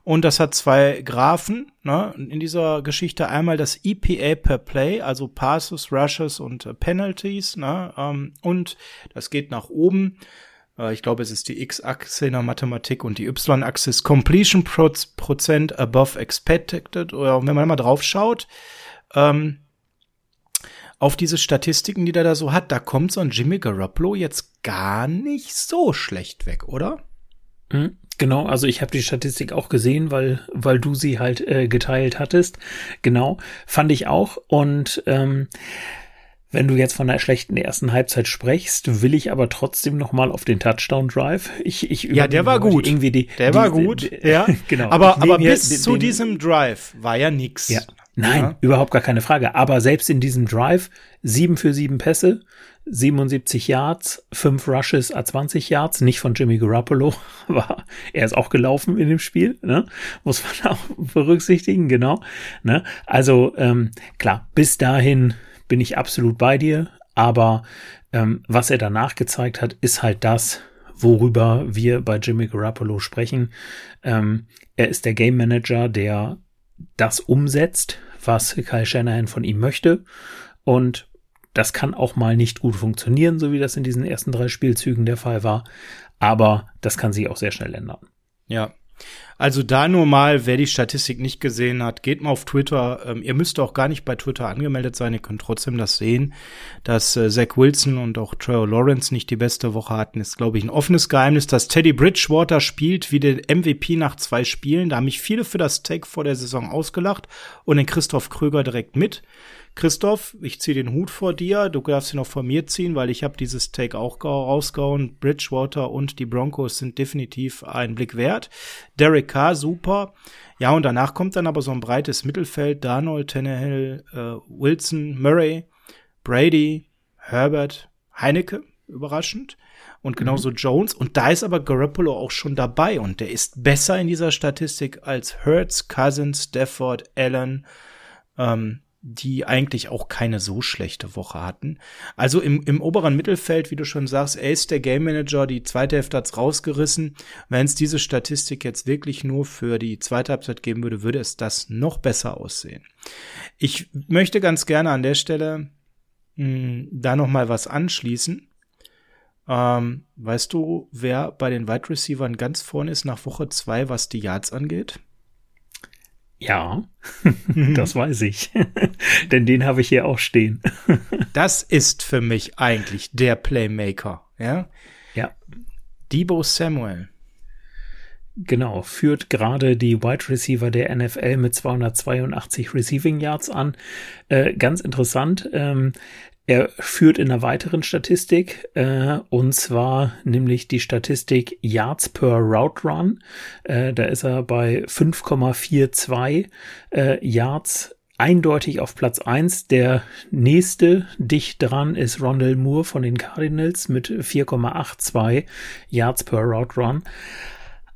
und das hat zwei Graphen ne, in dieser Geschichte. Einmal das EPA per Play, also Passes, Rushes und äh, Penalties ne, ähm, und das geht nach oben. Äh, ich glaube, es ist die X-Achse in der Mathematik und die Y-Achse ist Completion Prozent above expected. Oder wenn man mal drauf schaut, ähm, auf diese Statistiken, die der da so hat, da kommt so ein Jimmy Garoppolo jetzt gar nicht so schlecht weg, oder? Mhm. Genau, also ich habe die Statistik auch gesehen, weil weil du sie halt äh, geteilt hattest. Genau, fand ich auch und ähm, wenn du jetzt von der schlechten ersten Halbzeit sprichst, will ich aber trotzdem noch mal auf den Touchdown Drive. Ich, ich ja, der war gut. Irgendwie die, der die, war gut. Die, ja, genau. Aber, aber bis den, zu diesem Drive war ja nix. Ja. Nein, ja. überhaupt gar keine Frage. Aber selbst in diesem Drive sieben für sieben Pässe, 77 Yards, fünf Rushes, A20 Yards, nicht von Jimmy Garoppolo, aber er ist auch gelaufen in dem Spiel, ne? muss man auch berücksichtigen, genau. Ne? Also ähm, klar, bis dahin bin ich absolut bei dir. Aber ähm, was er danach gezeigt hat, ist halt das, worüber wir bei Jimmy Garoppolo sprechen. Ähm, er ist der Game Manager, der das umsetzt, was Kyle Shanahan von ihm möchte. Und das kann auch mal nicht gut funktionieren, so wie das in diesen ersten drei Spielzügen der Fall war. Aber das kann sich auch sehr schnell ändern. Ja. Also da nur mal, wer die Statistik nicht gesehen hat, geht mal auf Twitter. Ähm, ihr müsst auch gar nicht bei Twitter angemeldet sein, ihr könnt trotzdem das sehen. Dass äh, Zach Wilson und auch Trevor Lawrence nicht die beste Woche hatten, ist, glaube ich, ein offenes Geheimnis. Dass Teddy Bridgewater spielt wie der MVP nach zwei Spielen. Da haben mich viele für das Take vor der Saison ausgelacht und den Christoph Kröger direkt mit. Christoph, ich ziehe den Hut vor dir. Du darfst ihn auch von mir ziehen, weil ich habe dieses Take auch rausgehauen. Bridgewater und die Broncos sind definitiv einen Blick wert. Derek Carr, super. Ja, und danach kommt dann aber so ein breites Mittelfeld. Darnold, Tannehill, äh, Wilson, Murray, Brady, Herbert, Heinecke, überraschend. Und genauso mhm. Jones. Und da ist aber Garoppolo auch schon dabei. Und der ist besser in dieser Statistik als Hertz, Cousins, Stafford, Allen, ähm, die eigentlich auch keine so schlechte Woche hatten. Also im, im oberen Mittelfeld, wie du schon sagst, ist der Game Manager, die zweite Hälfte hat's rausgerissen. Wenn es diese Statistik jetzt wirklich nur für die zweite Halbzeit geben würde, würde es das noch besser aussehen. Ich möchte ganz gerne an der Stelle mh, hm, da noch mal was anschließen. Ähm, weißt du, wer bei den Wide Receivers ganz vorne ist nach Woche zwei, was die Yards angeht? Ja, das weiß ich. Denn den habe ich hier auch stehen. das ist für mich eigentlich der Playmaker, ja? Ja. Debo Samuel. Genau, führt gerade die Wide Receiver der NFL mit 282 Receiving Yards an. Äh, ganz interessant, ähm, er führt in einer weiteren Statistik, äh, und zwar nämlich die Statistik Yards per Route Run. Äh, da ist er bei 5,42 äh, Yards eindeutig auf Platz eins. Der nächste dicht dran ist Rondell Moore von den Cardinals mit 4,82 Yards per Route Run.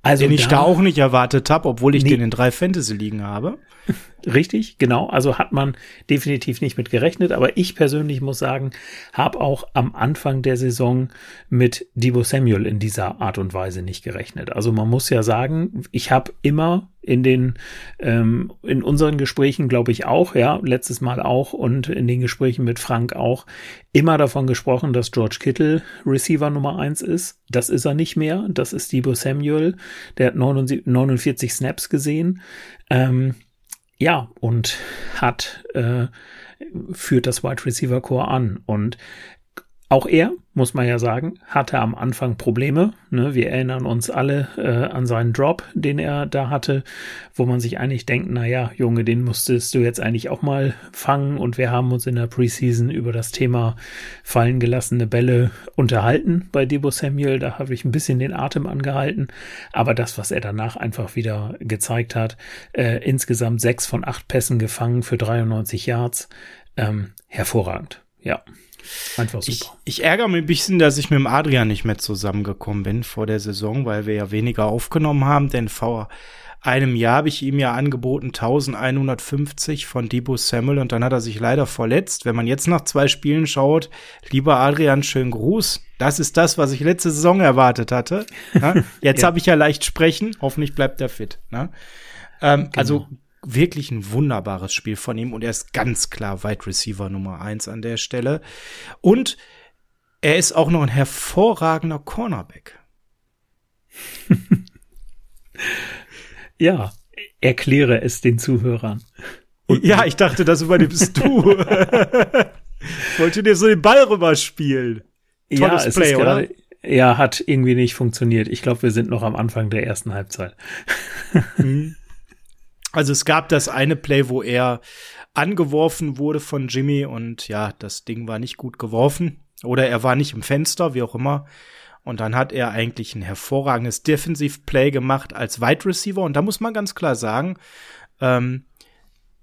Also den ich da, da auch nicht erwartet habe, obwohl ich nee. den in drei Fantasy liegen habe. Richtig, genau. Also hat man definitiv nicht mit gerechnet. Aber ich persönlich muss sagen, habe auch am Anfang der Saison mit Debo Samuel in dieser Art und Weise nicht gerechnet. Also man muss ja sagen, ich habe immer in den ähm, in unseren Gesprächen glaube ich auch ja letztes Mal auch und in den Gesprächen mit Frank auch immer davon gesprochen dass George Kittle Receiver Nummer eins ist das ist er nicht mehr das ist Debo Samuel der hat 49 Snaps gesehen ähm, ja, und hat, äh, führt das Wide Receiver Core an. Und auch er, muss man ja sagen, hatte am Anfang Probleme. Ne? Wir erinnern uns alle äh, an seinen Drop, den er da hatte, wo man sich eigentlich denkt, na ja, Junge, den musstest du jetzt eigentlich auch mal fangen. Und wir haben uns in der Preseason über das Thema fallen gelassene Bälle unterhalten bei Debo Samuel. Da habe ich ein bisschen den Atem angehalten. Aber das, was er danach einfach wieder gezeigt hat, äh, insgesamt sechs von acht Pässen gefangen für 93 Yards, ähm, hervorragend. Ja. Einfach super. Ich, ich ärgere mich ein bisschen, dass ich mit dem Adrian nicht mehr zusammengekommen bin vor der Saison, weil wir ja weniger aufgenommen haben, denn vor einem Jahr habe ich ihm ja angeboten 1150 von Debo Samuel und dann hat er sich leider verletzt. Wenn man jetzt nach zwei Spielen schaut, lieber Adrian, schönen Gruß. Das ist das, was ich letzte Saison erwartet hatte. Ja? Jetzt ja. habe ich ja leicht sprechen. Hoffentlich bleibt er fit. Ne? Ähm, genau. Also wirklich ein wunderbares Spiel von ihm und er ist ganz klar Wide Receiver Nummer eins an der Stelle. Und er ist auch noch ein hervorragender Cornerback. ja, erkläre es den Zuhörern. Und ja, ich dachte, das übernimmst du. ich wollte dir so den Ball rüberspielen. Tolles ja, Play, oder? Ja, hat irgendwie nicht funktioniert. Ich glaube, wir sind noch am Anfang der ersten Halbzeit. mhm. Also es gab das eine Play, wo er angeworfen wurde von Jimmy und ja, das Ding war nicht gut geworfen oder er war nicht im Fenster, wie auch immer. Und dann hat er eigentlich ein hervorragendes Defensiv-Play gemacht als Wide Receiver. Und da muss man ganz klar sagen, ähm,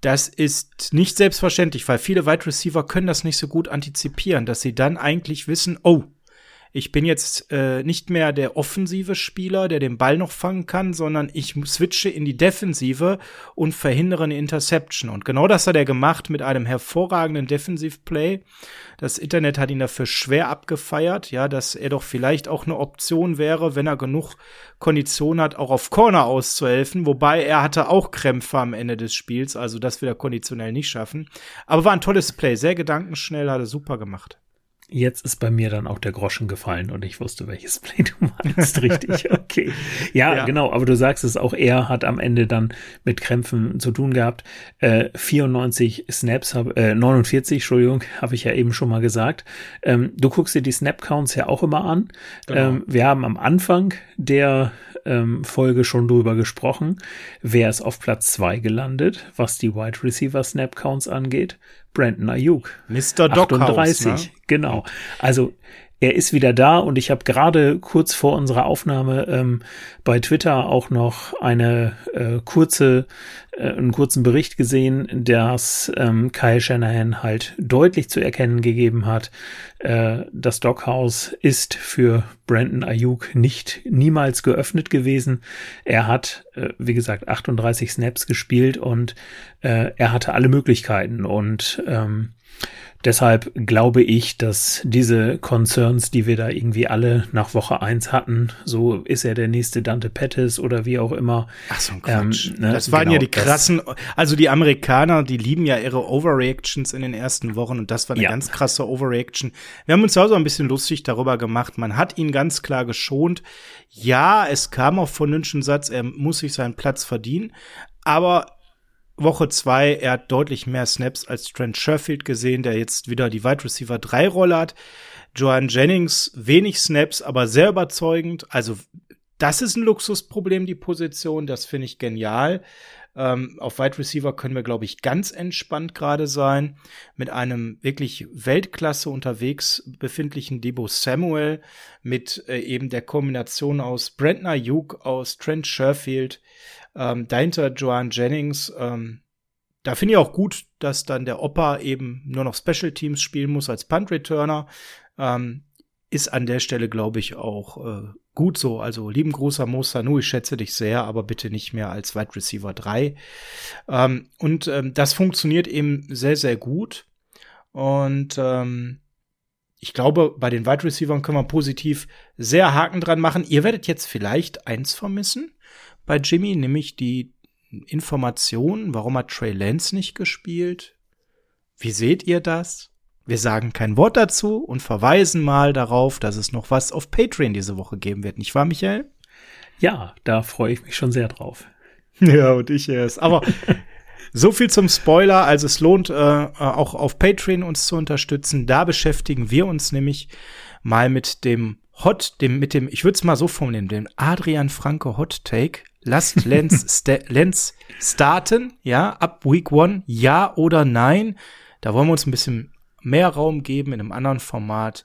das ist nicht selbstverständlich, weil viele Wide Receiver können das nicht so gut antizipieren, dass sie dann eigentlich wissen, oh, ich bin jetzt äh, nicht mehr der offensive Spieler, der den Ball noch fangen kann, sondern ich switche in die Defensive und verhindere eine Interception. Und genau das hat er gemacht mit einem hervorragenden Defensivplay. Das Internet hat ihn dafür schwer abgefeiert, ja, dass er doch vielleicht auch eine Option wäre, wenn er genug Kondition hat, auch auf Corner auszuhelfen. Wobei er hatte auch Krämpfe am Ende des Spiels, also das wird er konditionell nicht schaffen. Aber war ein tolles Play, sehr gedankenschnell, hat er super gemacht. Jetzt ist bei mir dann auch der Groschen gefallen und ich wusste, welches Play du meinst, richtig. Okay. Ja, Ja. genau, aber du sagst es auch, er hat am Ende dann mit Krämpfen zu tun gehabt. Äh, 94 Snaps, hab, äh, 49, Entschuldigung, habe ich ja eben schon mal gesagt. Ähm, du guckst dir die Snap-Counts ja auch immer an. Genau. Ähm, wir haben am Anfang der ähm, Folge schon drüber gesprochen. Wer ist auf Platz zwei gelandet, was die Wide Receiver Snap Counts angeht? Brandon Ayuk. Mr. Dockhaus, 38, ne? genau. Also er ist wieder da und ich habe gerade kurz vor unserer Aufnahme ähm, bei Twitter auch noch eine äh, kurze, äh, einen kurzen Bericht gesehen, dass ähm, Kyle Shanahan halt deutlich zu erkennen gegeben hat, äh, das Dockhaus ist für Brandon Ayuk nicht niemals geöffnet gewesen. Er hat, äh, wie gesagt, 38 Snaps gespielt und äh, er hatte alle Möglichkeiten und ähm, Deshalb glaube ich, dass diese Concerns, die wir da irgendwie alle nach Woche eins hatten, so ist er der nächste Dante Pettis oder wie auch immer. Ach so ein Quatsch. Ähm, ne, das waren genau, ja die krassen, also die Amerikaner, die lieben ja ihre Overreactions in den ersten Wochen und das war eine Ja. ganz krasse Overreaction. Wir haben uns ja auch so ein bisschen lustig darüber gemacht. Man hat ihn ganz klar geschont. Ja, es kam auch von Lynch ein Satz, er muss sich seinen Platz verdienen, aber Woche zwei, er hat deutlich mehr Snaps als Trent Sherfield gesehen, der jetzt wieder die Wide Receiver 3 Rolle hat. Joan Jennings wenig Snaps, aber sehr überzeugend. Also das ist ein Luxusproblem, die Position. Das finde ich genial. Ähm, auf Wide Receiver können wir, glaube ich, ganz entspannt gerade sein. Mit einem wirklich Weltklasse unterwegs befindlichen Debo Samuel, mit äh, eben der Kombination aus Brandon Ayuk, aus Trent Sherfield, ähm, dahinter Joan Jennings. Ähm, da finde ich auch gut, dass dann der Opa eben nur noch Special Teams spielen muss als Punt Returner. Ähm, ist an der Stelle, glaube ich, auch äh, gut so. Also lieben Gruß an Mo Sanu, ich schätze dich sehr, aber bitte nicht mehr als Wide Receiver 3. Ähm, und ähm, das funktioniert eben sehr, sehr gut. Und ähm, ich glaube, bei den Wide Receivern können wir positiv sehr Haken dran machen. Ihr werdet jetzt vielleicht eins vermissen bei Jimmy, nämlich die Information, warum hat Trey Lance nicht gespielt? Wie seht ihr das? Wir sagen kein Wort dazu und verweisen mal darauf, dass es noch was auf Patreon diese Woche geben wird, nicht wahr, Michael? Ja, da freue ich mich schon sehr drauf. Ja, und ich erst. Aber so viel zum Spoiler. Also es lohnt äh, auch auf Patreon uns zu unterstützen. Da beschäftigen wir uns nämlich mal mit dem Hot, dem mit dem, ich würde es mal so formulieren, dem Adrian Franke Hot Take. Lasst Lenz, Lenz starten, ja, ab Week One, ja oder nein. Da wollen wir uns ein bisschen mehr Raum geben in einem anderen Format.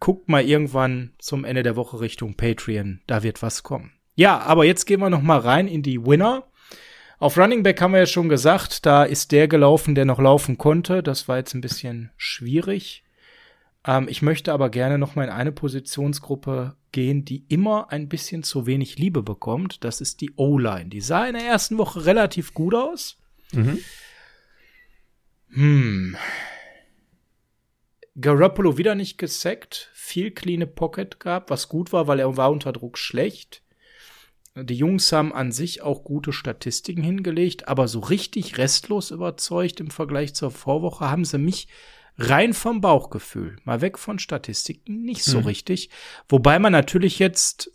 Guckt mal irgendwann zum Ende der Woche Richtung Patreon, da wird was kommen. Ja, aber jetzt gehen wir noch mal rein in die Winner. Auf Running Back haben wir ja schon gesagt, da ist der gelaufen, der noch laufen konnte. Das war jetzt ein bisschen schwierig. Ähm, ich möchte aber gerne noch mal in eine Positionsgruppe gehen, die immer ein bisschen zu wenig Liebe bekommt. Das ist die O-Line. Die sah in der ersten Woche relativ gut aus. Mhm. Hm. Garoppolo wieder nicht gesackt, viel cleane Pocket gehabt, was gut war, weil er war unter Druck schlecht. Die Jungs haben an sich auch gute Statistiken hingelegt, aber so richtig restlos überzeugt im Vergleich zur Vorwoche haben sie mich rein vom Bauchgefühl, mal weg von Statistiken, nicht so Mhm. richtig. Wobei man natürlich jetzt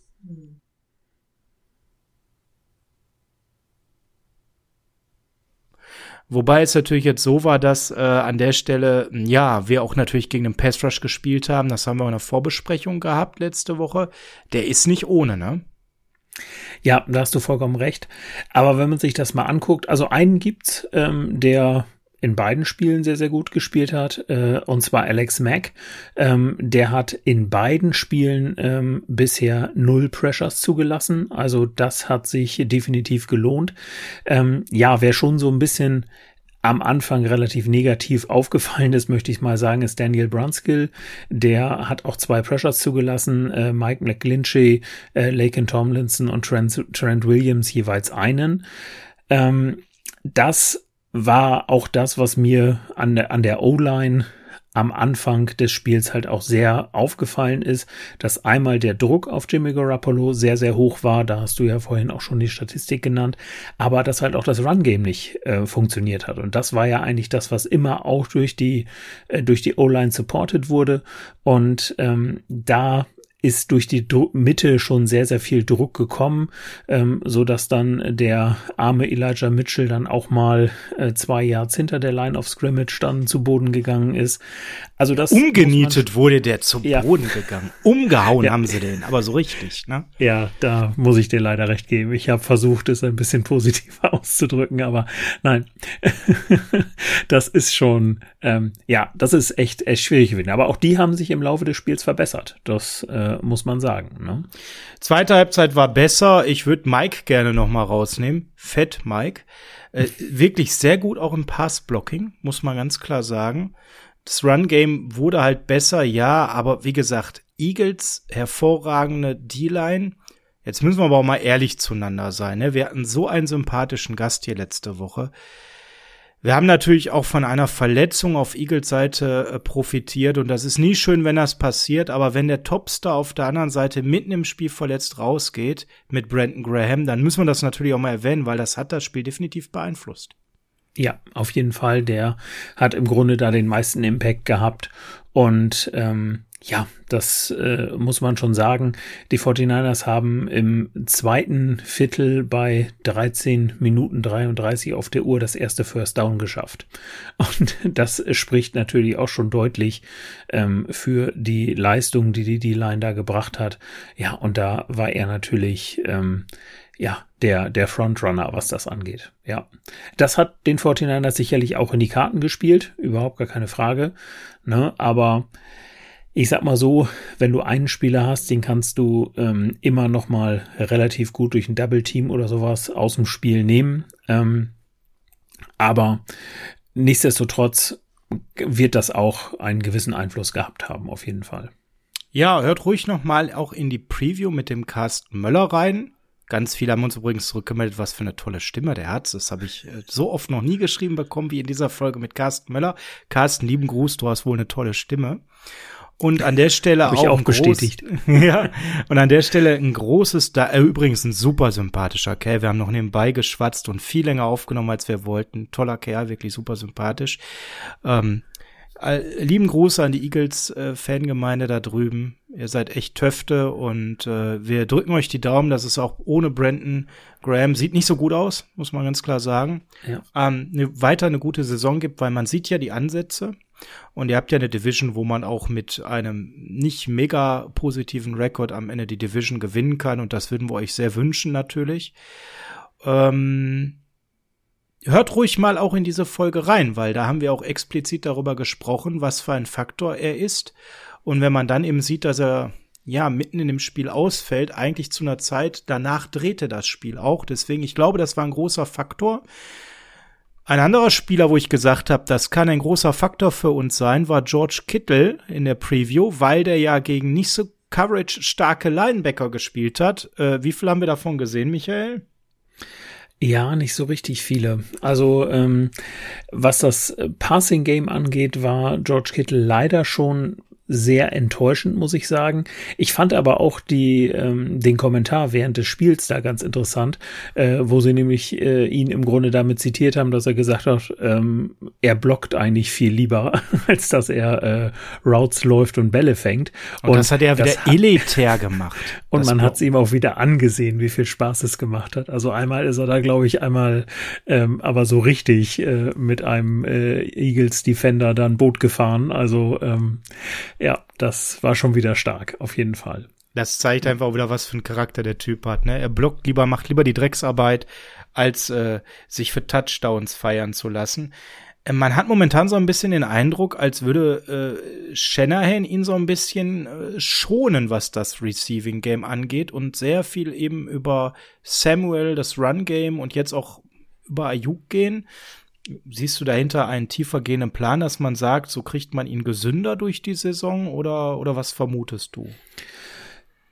Wobei es natürlich jetzt so war, dass äh, an der Stelle, ja, wir auch natürlich gegen den Pass Rush gespielt haben. Das haben wir in der Vorbesprechung gehabt letzte Woche. Der ist nicht ohne, ne? Ja, da hast du vollkommen recht. Aber wenn man sich das mal anguckt, also einen gibt's, ähm, der in beiden Spielen sehr, sehr gut gespielt hat, äh, und zwar Alex Mack. Ähm, der hat in beiden Spielen ähm, bisher null Pressures zugelassen. Also das hat sich definitiv gelohnt. Ähm, ja, wer schon so ein bisschen am Anfang relativ negativ aufgefallen ist, möchte ich mal sagen, ist Daniel Brunskill. Der hat auch zwei Pressures zugelassen, äh, Mike McGlinchey, äh, Laken Tomlinson und Trent, Trent Williams jeweils einen. Ähm, das war auch das, was mir an der, an der O-Line am Anfang des Spiels halt auch sehr aufgefallen ist, dass einmal der Druck auf Jimmy Garoppolo sehr, sehr hoch war. Da hast du ja vorhin auch schon die Statistik genannt. Aber dass halt auch das Run-Game nicht äh, funktioniert hat. Und das war ja eigentlich das, was immer auch durch die, äh, durch die O-Line supported wurde. Und ähm, da ist durch die Dru Mitte schon sehr, sehr viel Druck gekommen, ähm, so dass dann der arme Elijah Mitchell dann auch mal äh, zwei Yards hinter der Line of Scrimmage dann zu Boden gegangen ist. Also das Umgenietet wurde der zu Ja. Boden gegangen. Umgehauen Ja. haben sie den, aber so richtig, ne? Ja, da muss ich dir leider recht geben. Ich habe versucht, es ein bisschen positiver auszudrücken, aber nein, das ist schon, ähm, ja, das ist echt, echt schwierig gewesen. Aber auch die haben sich im Laufe des Spiels verbessert. Das äh, muss man sagen. Ne? Zweite Halbzeit war besser. Ich würde Mike gerne noch mal rausnehmen. Fett Mike. Äh, wirklich sehr gut auch im Passblocking, muss man ganz klar sagen. Das Run-Game wurde halt besser, ja, aber wie gesagt, Eagles hervorragende D-Line. Jetzt müssen wir aber auch mal ehrlich zueinander sein. Ne? Wir hatten so einen sympathischen Gast hier letzte Woche. Wir haben natürlich auch von einer Verletzung auf Eagles Seite äh, profitiert und das ist nie schön, wenn das passiert, aber wenn der Topstar auf der anderen Seite mitten im Spiel verletzt rausgeht mit Brandon Graham, dann müssen wir das natürlich auch mal erwähnen, weil das hat das Spiel definitiv beeinflusst. Ja, auf jeden Fall. Der hat im Grunde da den meisten Impact gehabt. Und ähm, ja, das äh, muss man schon sagen. Die 49ers haben im zweiten Viertel bei 13 Minuten 33 auf der Uhr das erste First Down geschafft. Und das spricht natürlich auch schon deutlich ähm, für die Leistung, die die D-Line da gebracht hat. Ja, und da war er natürlich ähm, ja, der, der Frontrunner, was das angeht. Ja. Das hat den 49ers sicherlich auch in die Karten gespielt, überhaupt gar keine Frage. Ne? Aber ich sag mal so, wenn du einen Spieler hast, den kannst du ähm, immer noch mal relativ gut durch ein Double Team oder sowas aus dem Spiel nehmen. Ähm, aber nichtsdestotrotz wird das auch einen gewissen Einfluss gehabt haben, auf jeden Fall. Ja, hört ruhig noch mal auch in die Preview mit dem Carsten Möller rein. Ganz viele haben uns übrigens zurückgemeldet, was für eine tolle Stimme der hat. Das habe ich äh, so oft noch nie geschrieben bekommen wie in dieser Folge mit Carsten Möller. Carsten, lieben Gruß, du hast wohl eine tolle Stimme. Und an der Stelle auch, auch bestätigt. Groß, ja, und an der Stelle ein großes, da, äh, übrigens ein super sympathischer Kerl. Wir haben noch nebenbei geschwatzt und viel länger aufgenommen, als wir wollten. Toller Kerl, wirklich super sympathisch. Ähm, äh, lieben Gruß an die Eagles-Fangemeinde da drüben. Ihr seid echt Töfte und äh, wir drücken euch die Daumen, dass es auch ohne Brandon Graham sieht nicht so gut aus, muss man ganz klar sagen. Ja. Ähm, ne, weiter eine gute Saison gibt, weil man sieht ja die Ansätze. Und ihr habt ja eine Division, wo man auch mit einem nicht mega positiven Rekord am Ende die Division gewinnen kann. Und das würden wir euch sehr wünschen, natürlich. Ähm, hört ruhig mal auch in diese Folge rein, weil da haben wir auch explizit darüber gesprochen, was für ein Faktor er ist. Und wenn man dann eben sieht, dass er ja mitten in dem Spiel ausfällt, eigentlich zu einer Zeit, danach drehte das Spiel auch. Deswegen, ich glaube, das war ein großer Faktor. Ein anderer Spieler, wo ich gesagt habe, das kann ein großer Faktor für uns sein, war George Kittle in der Preview, weil der ja gegen nicht so coverage-starke Linebacker gespielt hat. Äh, wie viel haben wir davon gesehen, Michael? Ja, nicht so richtig viele. Also ähm, was das Passing Game angeht, war George Kittle leider schon sehr enttäuschend, muss ich sagen. Ich fand aber auch die, ähm, den Kommentar während des Spiels da ganz interessant, äh, wo sie nämlich äh, ihn im Grunde damit zitiert haben, dass er gesagt hat, ähm, er blockt eigentlich viel lieber, als dass er äh, Routes läuft und Bälle fängt. Und, das hat er wieder hat- elitär gemacht. und man hat es ihm auch wieder angesehen, wie viel Spaß es gemacht hat. Also einmal ist er da, glaube ich, einmal ähm, aber so richtig äh, mit einem äh, Eagles Defender dann Boot gefahren. Also ähm, ja, das war schon wieder stark, auf jeden Fall. Das zeigt einfach auch wieder, was für ein Charakter der Typ hat. Ne? Er blockt lieber, macht lieber die Drecksarbeit, als äh, sich für Touchdowns feiern zu lassen. Äh, Man hat momentan so ein bisschen den Eindruck, als würde äh, Shanahan ihn so ein bisschen äh, schonen, was das Receiving Game angeht und sehr viel eben über Samuel, das Run Game und jetzt auch über Ayuk gehen. Siehst du dahinter einen tiefergehenden Plan, dass man sagt, so kriegt man ihn gesünder durch die Saison oder, oder was vermutest du?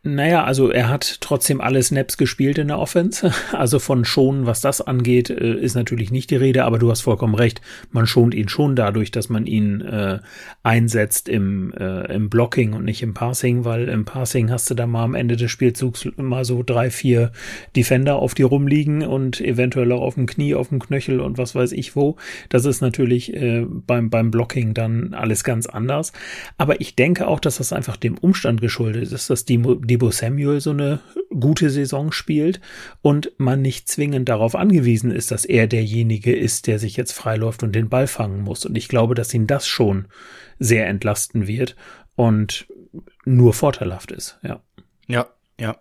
Naja, also er hat trotzdem alle Snaps gespielt in der Offense. Also von schonen, was das angeht, äh, ist natürlich nicht die Rede, aber du hast vollkommen recht. Man schont ihn schon dadurch, dass man ihn äh, einsetzt im, äh, im Blocking und nicht im Passing, weil im Passing hast du da mal am Ende des Spielzugs mal so drei, vier Defender auf die rumliegen und eventuell auch auf dem Knie, auf dem Knöchel und was weiß ich wo. Das ist natürlich äh, beim, beim Blocking dann alles ganz anders. Aber ich denke auch, dass das einfach dem Umstand geschuldet ist, dass die, die Debo Samuel so eine gute Saison spielt und man nicht zwingend darauf angewiesen ist, dass er derjenige ist, der sich jetzt freiläuft und den Ball fangen muss. Und ich glaube, dass ihn das schon sehr entlasten wird und nur vorteilhaft ist, ja. Ja, ja.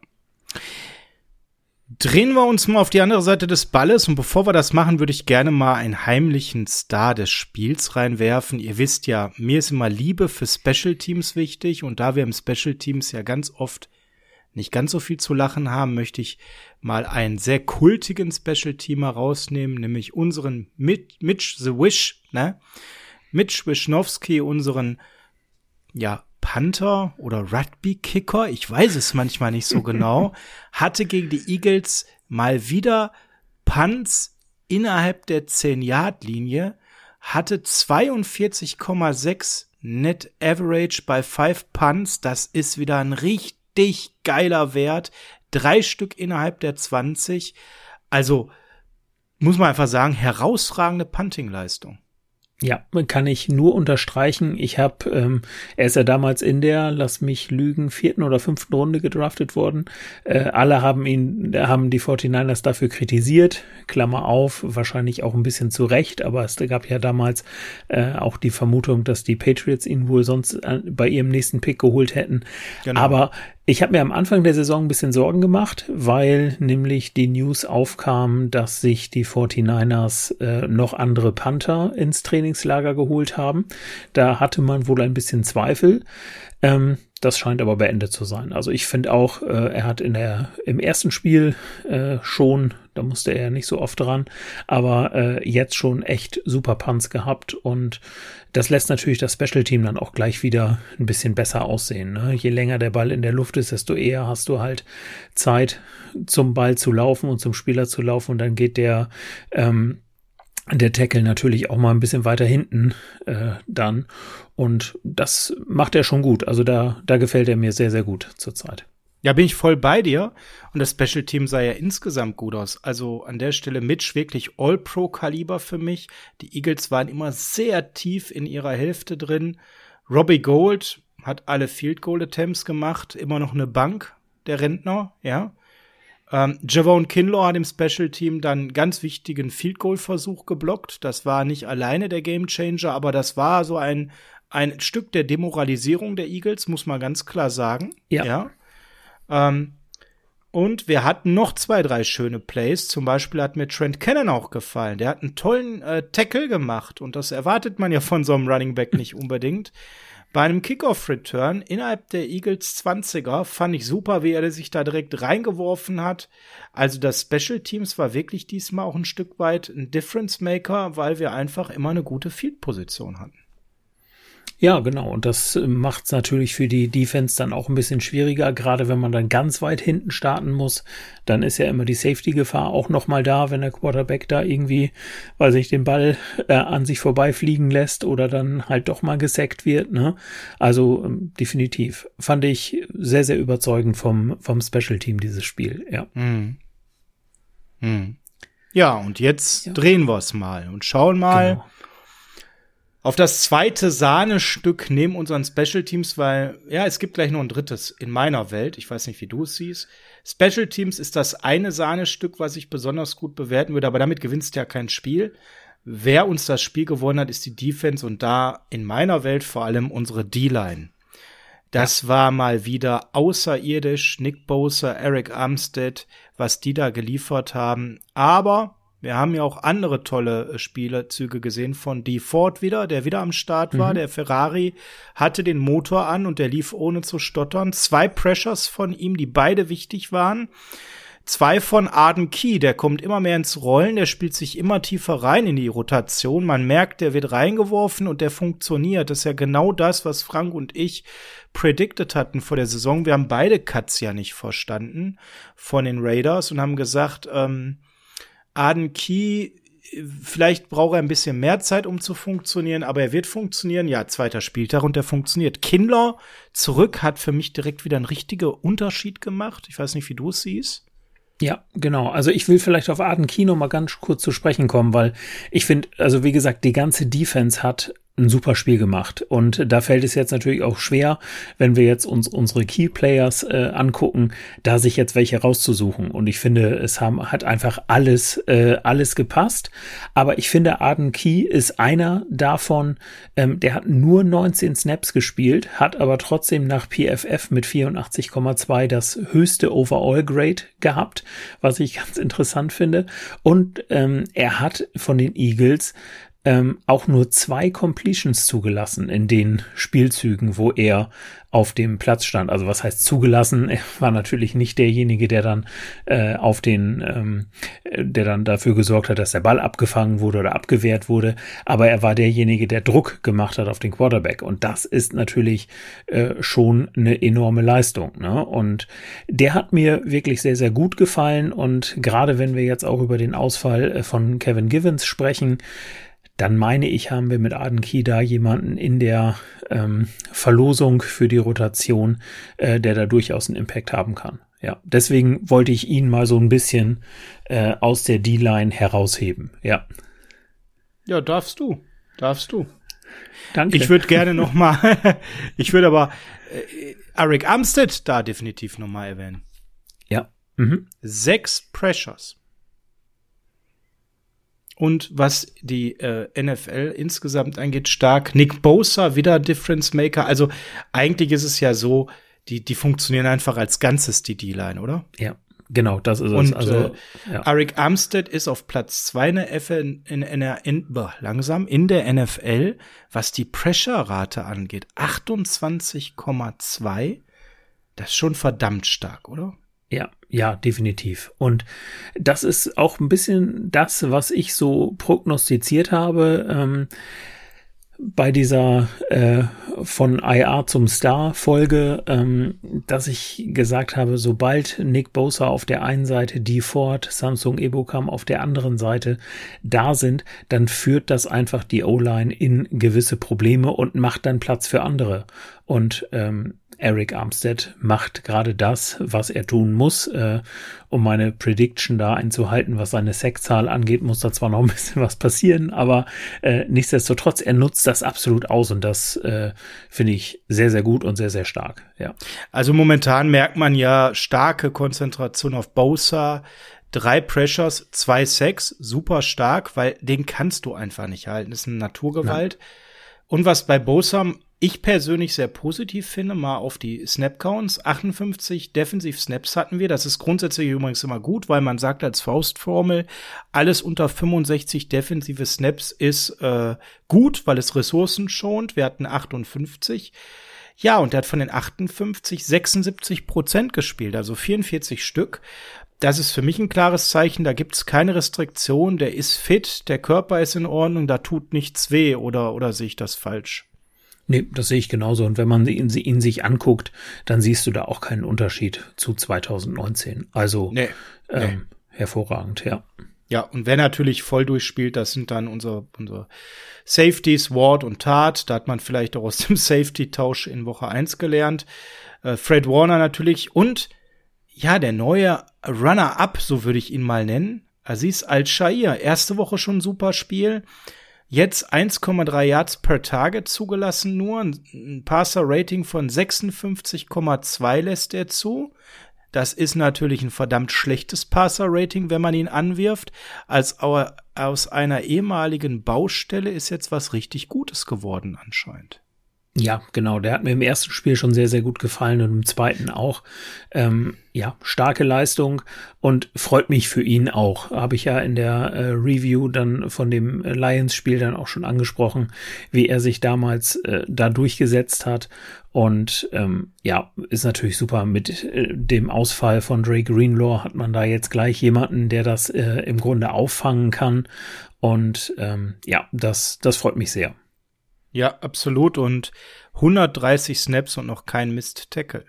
Drehen wir uns mal auf die andere Seite des Balles und bevor wir das machen, würde ich gerne mal einen heimlichen Star des Spiels reinwerfen. Ihr wisst ja, mir ist immer Liebe für Special Teams wichtig und da wir im Special Teams ja ganz oft nicht ganz so viel zu lachen haben, möchte ich mal einen sehr kultigen Special-Teamer rausnehmen, nämlich unseren Mitch The Wish, ne? Mitch Wischnowski, unseren, ja, Panther oder Rugby-Kicker, ich weiß es manchmal nicht so genau, hatte gegen die Eagles mal wieder Punts innerhalb der 10-Yard-Linie, hatte 42,6 Net Average bei 5 Punts, das ist wieder ein richtig richtig geiler Wert. Drei Stück innerhalb der 20. Also muss man einfach sagen, herausragende Punting-Leistung. Ja, kann ich nur unterstreichen. Ich habe, ähm, er ist ja damals in der, lass mich lügen, vierten oder fünften Runde gedraftet worden. Äh, alle haben ihn, haben die 49ers dafür kritisiert. Klammer auf, wahrscheinlich auch ein bisschen zu Recht, aber es gab ja damals äh, auch die Vermutung, dass die Patriots ihn wohl sonst äh, bei ihrem nächsten Pick geholt hätten. Genau. Aber ich habe mir am Anfang der Saison ein bisschen Sorgen gemacht, weil nämlich die News aufkam, dass sich die 49ers äh, noch andere Panther ins Trainingslager geholt haben. Da hatte man wohl ein bisschen Zweifel. Ähm, das scheint aber beendet zu sein. Also ich finde auch, äh, er hat in der im ersten Spiel äh, schon, da musste er nicht so oft dran, aber äh, jetzt schon echt super Punts gehabt und das lässt natürlich das Special Team dann auch gleich wieder ein bisschen besser aussehen. Ne? Je länger der Ball in der Luft ist, desto eher hast du halt Zeit zum Ball zu laufen und zum Spieler zu laufen und dann geht der ähm, der Tackle natürlich auch mal ein bisschen weiter hinten äh, dann. Und das macht er schon gut. Also da, da gefällt er mir sehr, sehr gut zurzeit. Ja, bin ich voll bei dir. Und das Special Team sah ja insgesamt gut aus. Also an der Stelle Mitch wirklich All-Pro-Kaliber für mich. Die Eagles waren immer sehr tief in ihrer Hälfte drin. Robbie Gold hat alle Field Goal Attempts gemacht. Immer noch eine Bank, der Rentner, ja. Ähm, Javon Kinlaw hat im Special Team dann ganz wichtigen Field Goal Versuch geblockt. Das war nicht alleine der Game Changer, aber das war so ein, ein Stück der Demoralisierung der Eagles, muss man ganz klar sagen. Ja. ja. Ähm, und wir hatten noch zwei, drei schöne Plays. Zum Beispiel hat mir Trent Cannon auch gefallen. Der hat einen tollen äh, Tackle gemacht und das erwartet man ja von so einem Running Back nicht unbedingt. Bei einem Kickoff-Return innerhalb der Eagles 20er fand ich super, wie er sich da direkt reingeworfen hat. Also das Special Teams war wirklich diesmal auch ein Stück weit ein Difference Maker, weil wir einfach immer eine gute Field-Position hatten. Ja, genau. Und das macht es natürlich für die Defense dann auch ein bisschen schwieriger, gerade wenn man dann ganz weit hinten starten muss. Dann ist ja immer die Safety-Gefahr auch nochmal da, wenn der Quarterback da irgendwie, weil sich den Ball äh, an sich vorbeifliegen lässt oder dann halt doch mal gesackt wird. Ne? Also ähm, definitiv. Fand ich sehr, sehr überzeugend vom, vom Special Team dieses Spiel, ja. Hm. Hm. Ja, und jetzt ja. drehen wir es mal und schauen mal. Genau auf das zweite Sahnestück neben unseren Special Teams, weil, ja, es gibt gleich noch ein drittes in meiner Welt. Ich weiß nicht, wie du es siehst. Special Teams ist das eine Sahnestück, was ich besonders gut bewerten würde, aber damit gewinnst du ja kein Spiel. Wer uns das Spiel gewonnen hat, ist die Defense und da in meiner Welt vor allem unsere D-Line. Das ja. war mal wieder außerirdisch. Nick Bosa, Eric Armstead, was die da geliefert haben. Aber wir haben ja auch andere tolle äh, Spielezüge gesehen von D. Ford wieder, der wieder am Start war. Mhm. Der Ferrari hatte den Motor an und der lief ohne zu stottern. Zwei Pressures von ihm, die beide wichtig waren. Zwei von Arden Key, der kommt immer mehr ins Rollen, der spielt sich immer tiefer rein in die Rotation. Man merkt, der wird reingeworfen und der funktioniert. Das ist ja genau das, was Frank und ich predicted hatten vor der Saison. Wir haben beide Cuts ja nicht verstanden von den Raiders und haben gesagt, ähm, Arden Key vielleicht braucht er ein bisschen mehr Zeit, um zu funktionieren, aber er wird funktionieren. Ja, zweiter Spieltag und der funktioniert. Kindler zurück hat für mich direkt wieder einen richtigen Unterschied gemacht. Ich weiß nicht, wie du es siehst. Ja, genau. Also ich will vielleicht auf Arden Kino mal ganz kurz zu sprechen kommen, weil ich finde, also wie gesagt, die ganze Defense hat ein super Spiel gemacht. Und da fällt es jetzt natürlich auch schwer, wenn wir jetzt uns unsere Key Players äh, angucken, da sich jetzt welche rauszusuchen. Und ich finde, es haben, hat einfach alles, äh, alles gepasst. Aber ich finde, Arden Key ist einer davon, ähm, der hat nur 19 Snaps gespielt, hat aber trotzdem nach PFF mit 84,2 das höchste Overall Grade gehabt, was ich ganz interessant finde. Und ähm, er hat von den Eagles ähm, auch nur zwei Completions zugelassen in den Spielzügen, wo er auf dem Platz stand. Also was heißt zugelassen? Er war natürlich nicht derjenige, der dann äh, auf den, ähm, der dann dafür gesorgt hat, dass der Ball abgefangen wurde oder abgewehrt wurde. Aber er war derjenige, der Druck gemacht hat auf den Quarterback. Und das ist natürlich äh, schon eine enorme Leistung. Ne? Und der hat mir wirklich sehr, sehr gut gefallen. Und gerade wenn wir jetzt auch über den Ausfall äh, von Kevin Givens sprechen, dann meine ich, haben wir mit Aden Key da jemanden in der ähm, Verlosung für die Rotation, äh, der da durchaus einen Impact haben kann. Ja, deswegen wollte ich ihn mal so ein bisschen äh, aus der D-Line herausheben. Ja. Ja, darfst du. Darfst du. Danke. Ich würde gerne noch mal, ich würde aber äh, Eric Armstead da definitiv noch mal erwähnen. Ja. Mhm. Sechs Pressures. Und was die äh, NFL insgesamt angeht, stark. Nick Bosa, wieder Difference Maker. Also eigentlich ist es ja so, die, die funktionieren einfach als Ganzes, die D-Line, oder? Ja, genau, das ist Und es. Also, äh, ja. Eric Armstead ist auf Platz zwei in der, F in, in, in, langsam in der NFL, was die Pressure-Rate angeht. 28,2. Das ist schon verdammt stark, oder? Ja, ja, definitiv. Und das ist auch ein bisschen das, was ich so prognostiziert habe. Ähm, bei dieser äh, von IA zum Star Folge, ähm, dass ich gesagt habe, sobald Nick Bosa auf der einen Seite, die Ford, Samsung Ebocam auf der anderen Seite da sind, dann führt das einfach die O-Line in gewisse Probleme und macht dann Platz für andere. Und ähm, Eric Armstead macht gerade das, was er tun muss, äh, um meine Prediction da einzuhalten, was seine Sackzahl angeht, muss da zwar noch ein bisschen was passieren, aber äh, nichtsdestotrotz, er nutzt das absolut aus und das äh, finde ich sehr, sehr gut und sehr, sehr stark. Ja. Also momentan merkt man ja starke Konzentration auf Bosa, drei Pressures, zwei Sacks, super stark, weil den kannst du einfach nicht halten. Das ist eine Naturgewalt. Und was bei Bosa ich persönlich sehr positiv finde, mal auf die Snap-Counts. 58 Defensiv-Snaps hatten wir. Das ist grundsätzlich übrigens immer gut, weil man sagt als Faustformel, alles unter 65 defensive Snaps ist äh, gut, weil es Ressourcen schont. Wir hatten 58. Ja, und er hat von den 58 76 Prozent gespielt, also 44 Stück. Das ist für mich ein klares Zeichen, da gibt's keine Restriktion, der ist fit, der Körper ist in Ordnung, da tut nichts weh oder, oder sehe ich das falsch? Nee, das sehe ich genauso. Und wenn man ihn, ihn sich anguckt, dann siehst du da auch keinen Unterschied zu 2019. Also Nee, ähm, hervorragend, ja. Ja, und wer natürlich voll durchspielt, das sind dann unsere, unsere Safeties, Ward und Tat. Da hat man vielleicht auch aus dem Safety-Tausch in Woche 1 gelernt. Äh, Fred Warner natürlich und ja, der neue Runner-Up, so würde ich ihn mal nennen. Aziz Al-Shair. Erste Woche schon super Spiel. Jetzt 1,3 Yards per Target zugelassen nur. Ein Passer-Rating von 56,2 lässt er zu. Das ist natürlich ein verdammt schlechtes Passer-Rating, wenn man ihn anwirft. Als au- aus einer ehemaligen Baustelle ist jetzt was richtig Gutes geworden anscheinend. Ja, genau. Der hat mir im ersten Spiel schon sehr, sehr gut gefallen und im zweiten auch. Ähm, ja, starke Leistung und freut mich für ihn auch. Habe ich ja in der äh, Review dann von dem Lions-Spiel dann auch schon angesprochen, wie er sich damals äh, da durchgesetzt hat. Und ähm, ja, ist natürlich super. Mit äh, dem Ausfall von Drake Greenlaw hat man da jetzt gleich jemanden, der das äh, im Grunde auffangen kann. Und ähm, ja, das, das freut mich sehr. Ja, absolut. Und 130 Snaps und noch kein Mist-Tackle.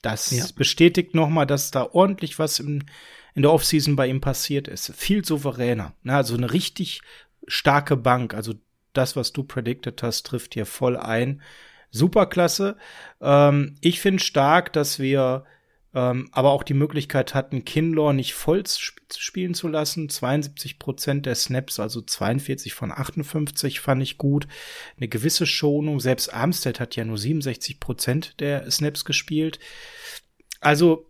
Das Ja. bestätigt nochmal, dass da ordentlich was im, in der Offseason bei ihm passiert ist. Viel souveräner. Na, also eine richtig starke Bank. Also das, was du predicted hast, trifft hier voll ein. Superklasse. Ähm, ich finde stark, dass wir ähm, aber auch die Möglichkeit hatten, Kinlaw nicht voll sp spielen zu lassen. 72 Prozent der Snaps, also 42 von 58 fand ich gut. Eine gewisse Schonung. Selbst Armstead hat ja nur 67 Prozent der Snaps gespielt. Also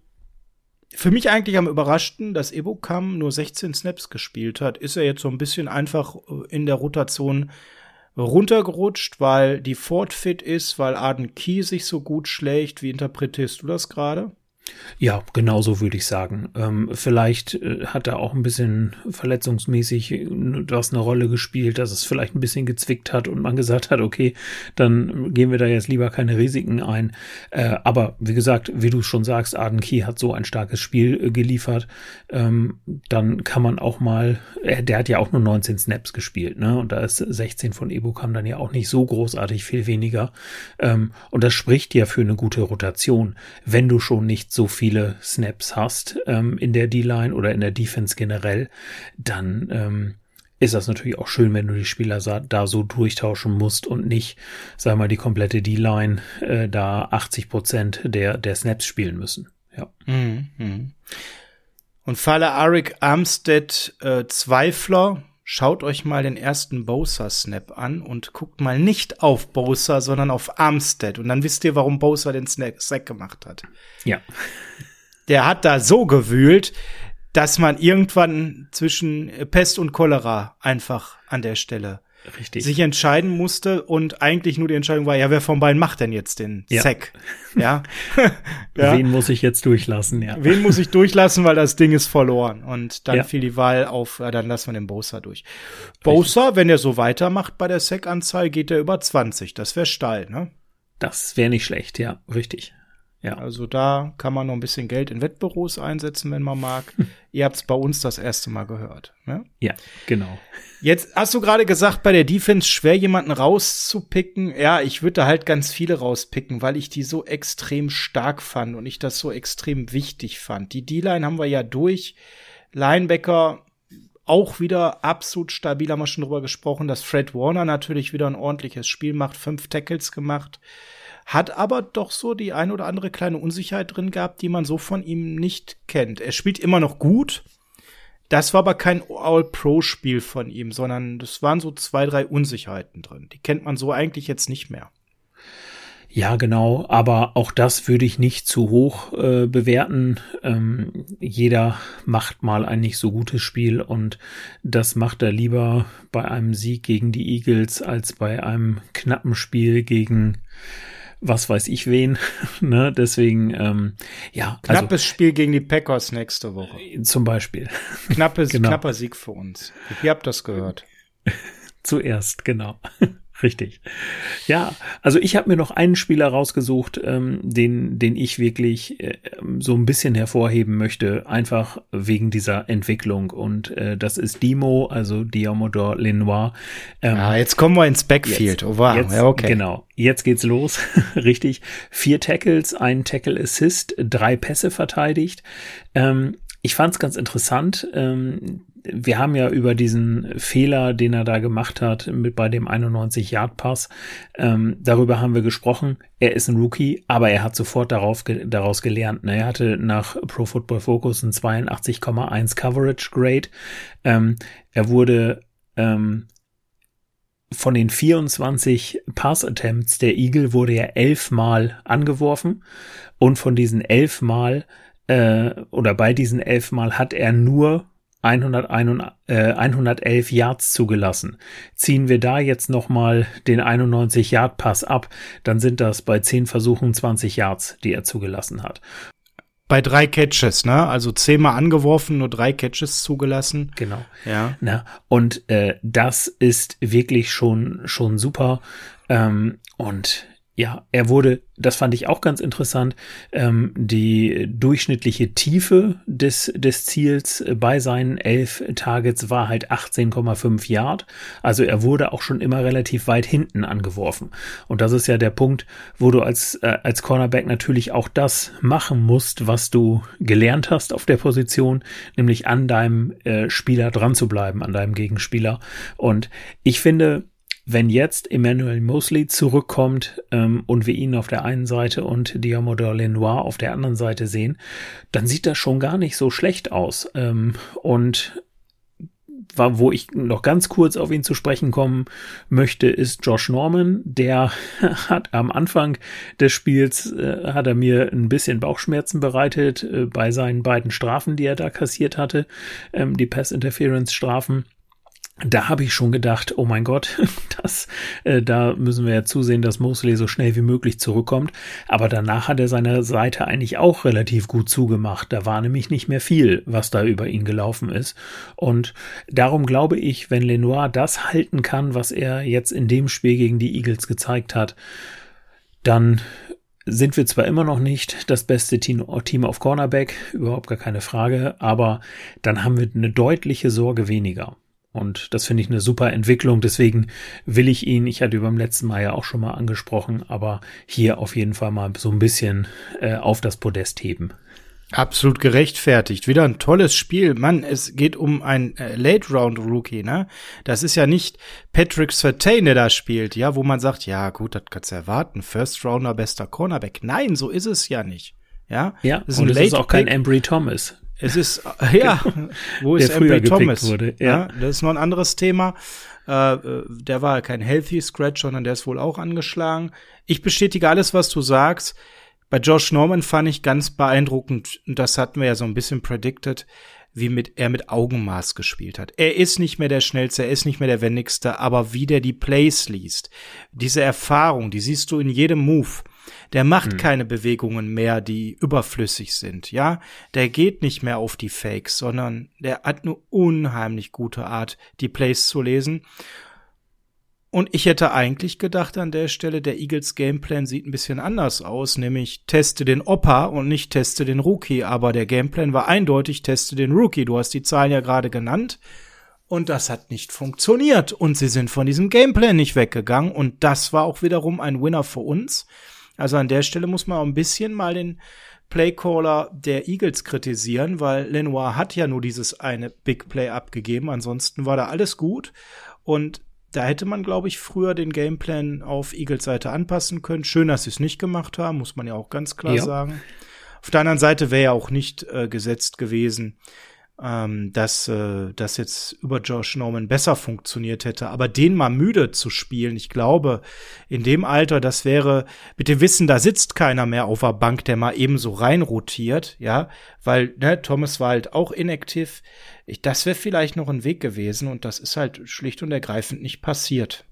für mich eigentlich am überraschten, dass Ebokam nur 16 Snaps gespielt hat. Ist er jetzt so ein bisschen einfach äh, in der Rotation runtergerutscht, weil die Ford fit ist, weil Arden Key sich so gut schlägt. Wie interpretierst du das gerade? Ja, genau so würde ich sagen. Ähm, vielleicht äh, hat er auch ein bisschen verletzungsmäßig äh, was eine Rolle gespielt, dass es vielleicht ein bisschen gezwickt hat und man gesagt hat, okay, dann gehen wir da jetzt lieber keine Risiken ein. Äh, aber wie gesagt, wie du schon sagst, Arden Key hat so ein starkes Spiel äh, geliefert. Ähm, dann kann man auch mal, äh, der hat ja auch nur 19 Snaps gespielt, ne? Und da ist 16 von Ebukam dann ja auch nicht so großartig viel weniger. Ähm, und das spricht ja für eine gute Rotation, wenn du schon nicht so viele Snaps hast ähm, in der D-Line oder in der Defense generell, dann ähm, ist das natürlich auch schön, wenn du die Spieler da so durchtauschen musst und nicht, sag mal, die komplette D-Line äh, da 80 Prozent der, der Snaps spielen müssen. Ja. Mhm. Und Falle Arik Armstead äh, Zweifler, schaut euch mal den ersten Bosa-Snap an und guckt mal nicht auf Bosa, sondern auf Armstead. Und dann wisst ihr, warum Bosa den Snack gemacht hat. Ja. Der hat da so gewühlt, dass man irgendwann zwischen Pest und Cholera einfach an der Stelle Richtig. sich entscheiden musste und eigentlich nur die Entscheidung war, ja, wer von beiden macht denn jetzt den Ja. Sack? Ja. ja. Wen muss ich jetzt durchlassen? Ja. Wen muss ich durchlassen, weil das Ding ist verloren. Und dann Ja. fiel die Wahl auf, äh, dann lassen wir den Bosa durch. Bosa, wenn er so weitermacht bei der Sack-Anzahl, geht er über 20. Das wäre steil, ne? Das wäre nicht schlecht, ja, richtig. Ja. Also da kann man noch ein bisschen Geld in Wettbüros einsetzen, wenn man mag. Ihr habt's bei uns das erste Mal gehört. Ne? Ja, genau. Jetzt hast du gerade gesagt, bei der Defense schwer jemanden rauszupicken. Ja, ich würde da halt ganz viele rauspicken, weil ich die so extrem stark fand und ich das so extrem wichtig fand. Die D-Line haben wir ja durch. Linebacker auch wieder absolut stabil, haben wir schon drüber gesprochen, dass Fred Warner natürlich wieder ein ordentliches Spiel macht, fünf Tackles gemacht, hat aber doch so die ein oder andere kleine Unsicherheit drin gehabt, die man so von ihm nicht kennt. Er spielt immer noch gut, das war aber kein All-Pro-Spiel von ihm, sondern das waren so zwei, drei Unsicherheiten drin. Die kennt man so eigentlich jetzt nicht mehr. Ja, genau. Aber auch das würde ich nicht zu hoch äh, bewerten. Ähm, jeder macht mal ein nicht so gutes Spiel und das macht er lieber bei einem Sieg gegen die Eagles als bei einem knappen Spiel gegen was weiß ich wen. ne? Deswegen, ähm, ja, Knappes Spiel gegen die Packers nächste Woche. also zum Beispiel. Knappes, Genau. knapper Sieg für uns. Ihr habt das gehört. Zuerst, genau. Richtig. Ja, also ich habe mir noch einen Spieler rausgesucht, ähm, den, den ich wirklich äh, so ein bisschen hervorheben möchte, einfach wegen dieser Entwicklung. Und äh, das ist Dimo, also Diomodor Lenoir. Ähm, Ah, jetzt kommen wir ins Backfield. oh, wow. Jetzt, ja, okay. Genau. Jetzt geht's los. Richtig. Vier Tackles, ein Tackle Assist, drei Pässe verteidigt. Ähm, ich fand's ganz interessant. Ähm, wir haben ja über diesen Fehler, den er da gemacht hat, mit bei dem 91-Yard-Pass, ähm, darüber haben wir gesprochen. Er ist ein Rookie, aber er hat sofort darauf, ge daraus gelernt. Ne? Er hatte nach Pro Football Focus ein 82,1 Coverage Grade. Ähm, er wurde ähm, von den 24 Pass-Attempts der Eagle wurde er elfmal angeworfen und von diesen elfmal äh, oder bei diesen elfmal hat er nur 101, äh, 111 Yards zugelassen. Ziehen wir da jetzt nochmal den 91 Yard Pass ab, dann sind das bei 10 Versuchen 20 Yards, die er zugelassen hat. Bei drei Catches, ne? Also zehnmal angeworfen, nur drei Catches zugelassen. Genau. Ja. Na, und äh, das ist wirklich schon, schon super. Ähm, und ja, er wurde, das fand ich auch ganz interessant, ähm, die durchschnittliche Tiefe des, des Ziels bei seinen elf Targets war halt 18,5 Yard. Also er wurde auch schon immer relativ weit hinten angeworfen. Und das ist ja der Punkt, wo du als, äh, als Cornerback natürlich auch das machen musst, was du gelernt hast auf der Position, nämlich an deinem äh, Spieler dran zu bleiben, an deinem Gegenspieler. Und ich finde, wenn jetzt Emmanuel Mosley zurückkommt ähm, und wir ihn auf der einen Seite und Diamodor Lenoir auf der anderen Seite sehen, dann sieht das schon gar nicht so schlecht aus. Ähm, und wo ich noch ganz kurz auf ihn zu sprechen kommen möchte, ist Josh Norman. Der hat am Anfang des Spiels äh, hat er mir ein bisschen Bauchschmerzen bereitet äh, bei seinen beiden Strafen, die er da kassiert hatte, ähm, die Pass Interference Strafen da habe ich schon gedacht, oh mein Gott, das, äh, da müssen wir ja zusehen, dass Mosley so schnell wie möglich zurückkommt. Aber danach hat er seine Seite eigentlich auch relativ gut zugemacht. Da war nämlich nicht mehr viel, was da über ihn gelaufen ist. Und darum glaube ich, wenn Lenoir das halten kann, was er jetzt in dem Spiel gegen die Eagles gezeigt hat, dann sind wir zwar immer noch nicht das beste Team auf Cornerback, überhaupt gar keine Frage, aber dann haben wir eine deutliche Sorge weniger. Und das finde ich eine super Entwicklung. Deswegen will ich ihn, ich hatte über dem letzten Mal ja auch schon mal angesprochen, aber hier auf jeden Fall mal so ein bisschen äh, auf das Podest heben. Absolut gerechtfertigt. Wieder ein tolles Spiel. Mann, es geht um ein äh, Late-Round-Rookie, ne? Das ist ja nicht Patrick Sertain, der da spielt, ja, wo man sagt, ja, gut, das kannst du erwarten. First-Rounder, bester Cornerback. Nein, so ist es ja nicht. Ja, ja das ist und es ist auch kein Embry Thomas. Es ist, ja, wo ist Embry Thomas? Wurde, ja. ja. das ist noch ein anderes Thema. Äh, äh, der war kein Healthy Scratch, sondern der ist wohl auch angeschlagen. Ich bestätige alles, was du sagst. Bei Josh Norman fand ich ganz beeindruckend, und das hatten wir ja so ein bisschen predicted, wie mit, er mit Augenmaß gespielt hat. Er ist nicht mehr der Schnellste, er ist nicht mehr der Wendigste, aber wie der die Plays liest, diese Erfahrung, die siehst du in jedem Move. Der macht hm. keine Bewegungen mehr, die überflüssig sind, ja. Der geht nicht mehr auf die Fakes, sondern der hat eine unheimlich gute Art, die Plays zu lesen. Und ich hätte eigentlich gedacht an der Stelle, der Eagles Gameplan sieht ein bisschen anders aus, nämlich teste den Opa und nicht teste den Rookie. Aber der Gameplan war eindeutig, teste den Rookie. Du hast die Zahlen ja gerade genannt. Und das hat nicht funktioniert. Und sie sind von diesem Gameplan nicht weggegangen. Und das war auch wiederum ein Winner für uns. Also an der Stelle muss man auch ein bisschen mal den Playcaller der Eagles kritisieren, weil Lenoir hat ja nur dieses eine Big Play abgegeben. Ansonsten war da alles gut. Und da hätte man, glaube ich, früher den Gameplan auf Eagles Seite anpassen können. Schön, dass sie es nicht gemacht haben, muss man ja auch ganz klar ja. sagen. Auf der anderen Seite wäre ja auch nicht äh, gesetzt gewesen, ähm, dass äh, das jetzt über Josh Norman besser funktioniert hätte. Aber den mal müde zu spielen, ich glaube, in dem Alter, das wäre mit dem Wissen, da sitzt keiner mehr auf der Bank, der mal eben so reinrotiert, ja, weil ne, Thomas war halt auch inaktiv. Ich, das wäre vielleicht noch ein Weg gewesen und das ist halt schlicht und ergreifend nicht passiert.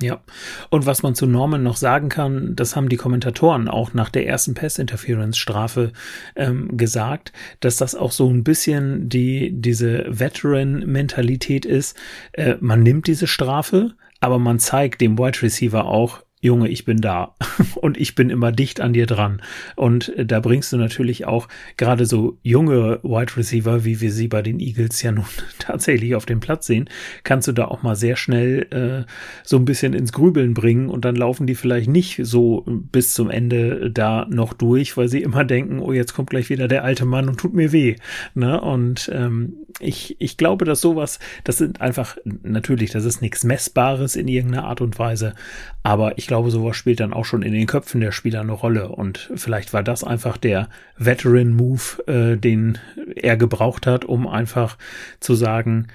Ja, und was man zu Norman noch sagen kann, das haben die Kommentatoren auch nach der ersten Pass-Interference-Strafe ähm, gesagt, dass das auch so ein bisschen die diese Veteran-Mentalität ist. Äh, man nimmt diese Strafe, aber man zeigt dem Wide Receiver auch, Junge, ich bin da und ich bin immer dicht an dir dran. Und äh, da bringst du natürlich auch gerade so junge Wide Receiver, wie wir sie bei den Eagles ja nun tatsächlich auf dem Platz sehen, kannst du da auch mal sehr schnell äh, so ein bisschen ins Grübeln bringen und dann laufen die vielleicht nicht so bis zum Ende da noch durch, weil sie immer denken, oh, jetzt kommt gleich wieder der alte Mann und tut mir weh. Ne? Und ähm, ich, ich glaube, dass sowas, das sind einfach, natürlich, das ist nichts Messbares in irgendeiner Art und Weise, aber ich glaube, sowas spielt dann auch schon in den Köpfen der Spieler eine Rolle. Und vielleicht war das einfach der Veteran-Move, äh, den er gebraucht hat, um einfach zu sagen,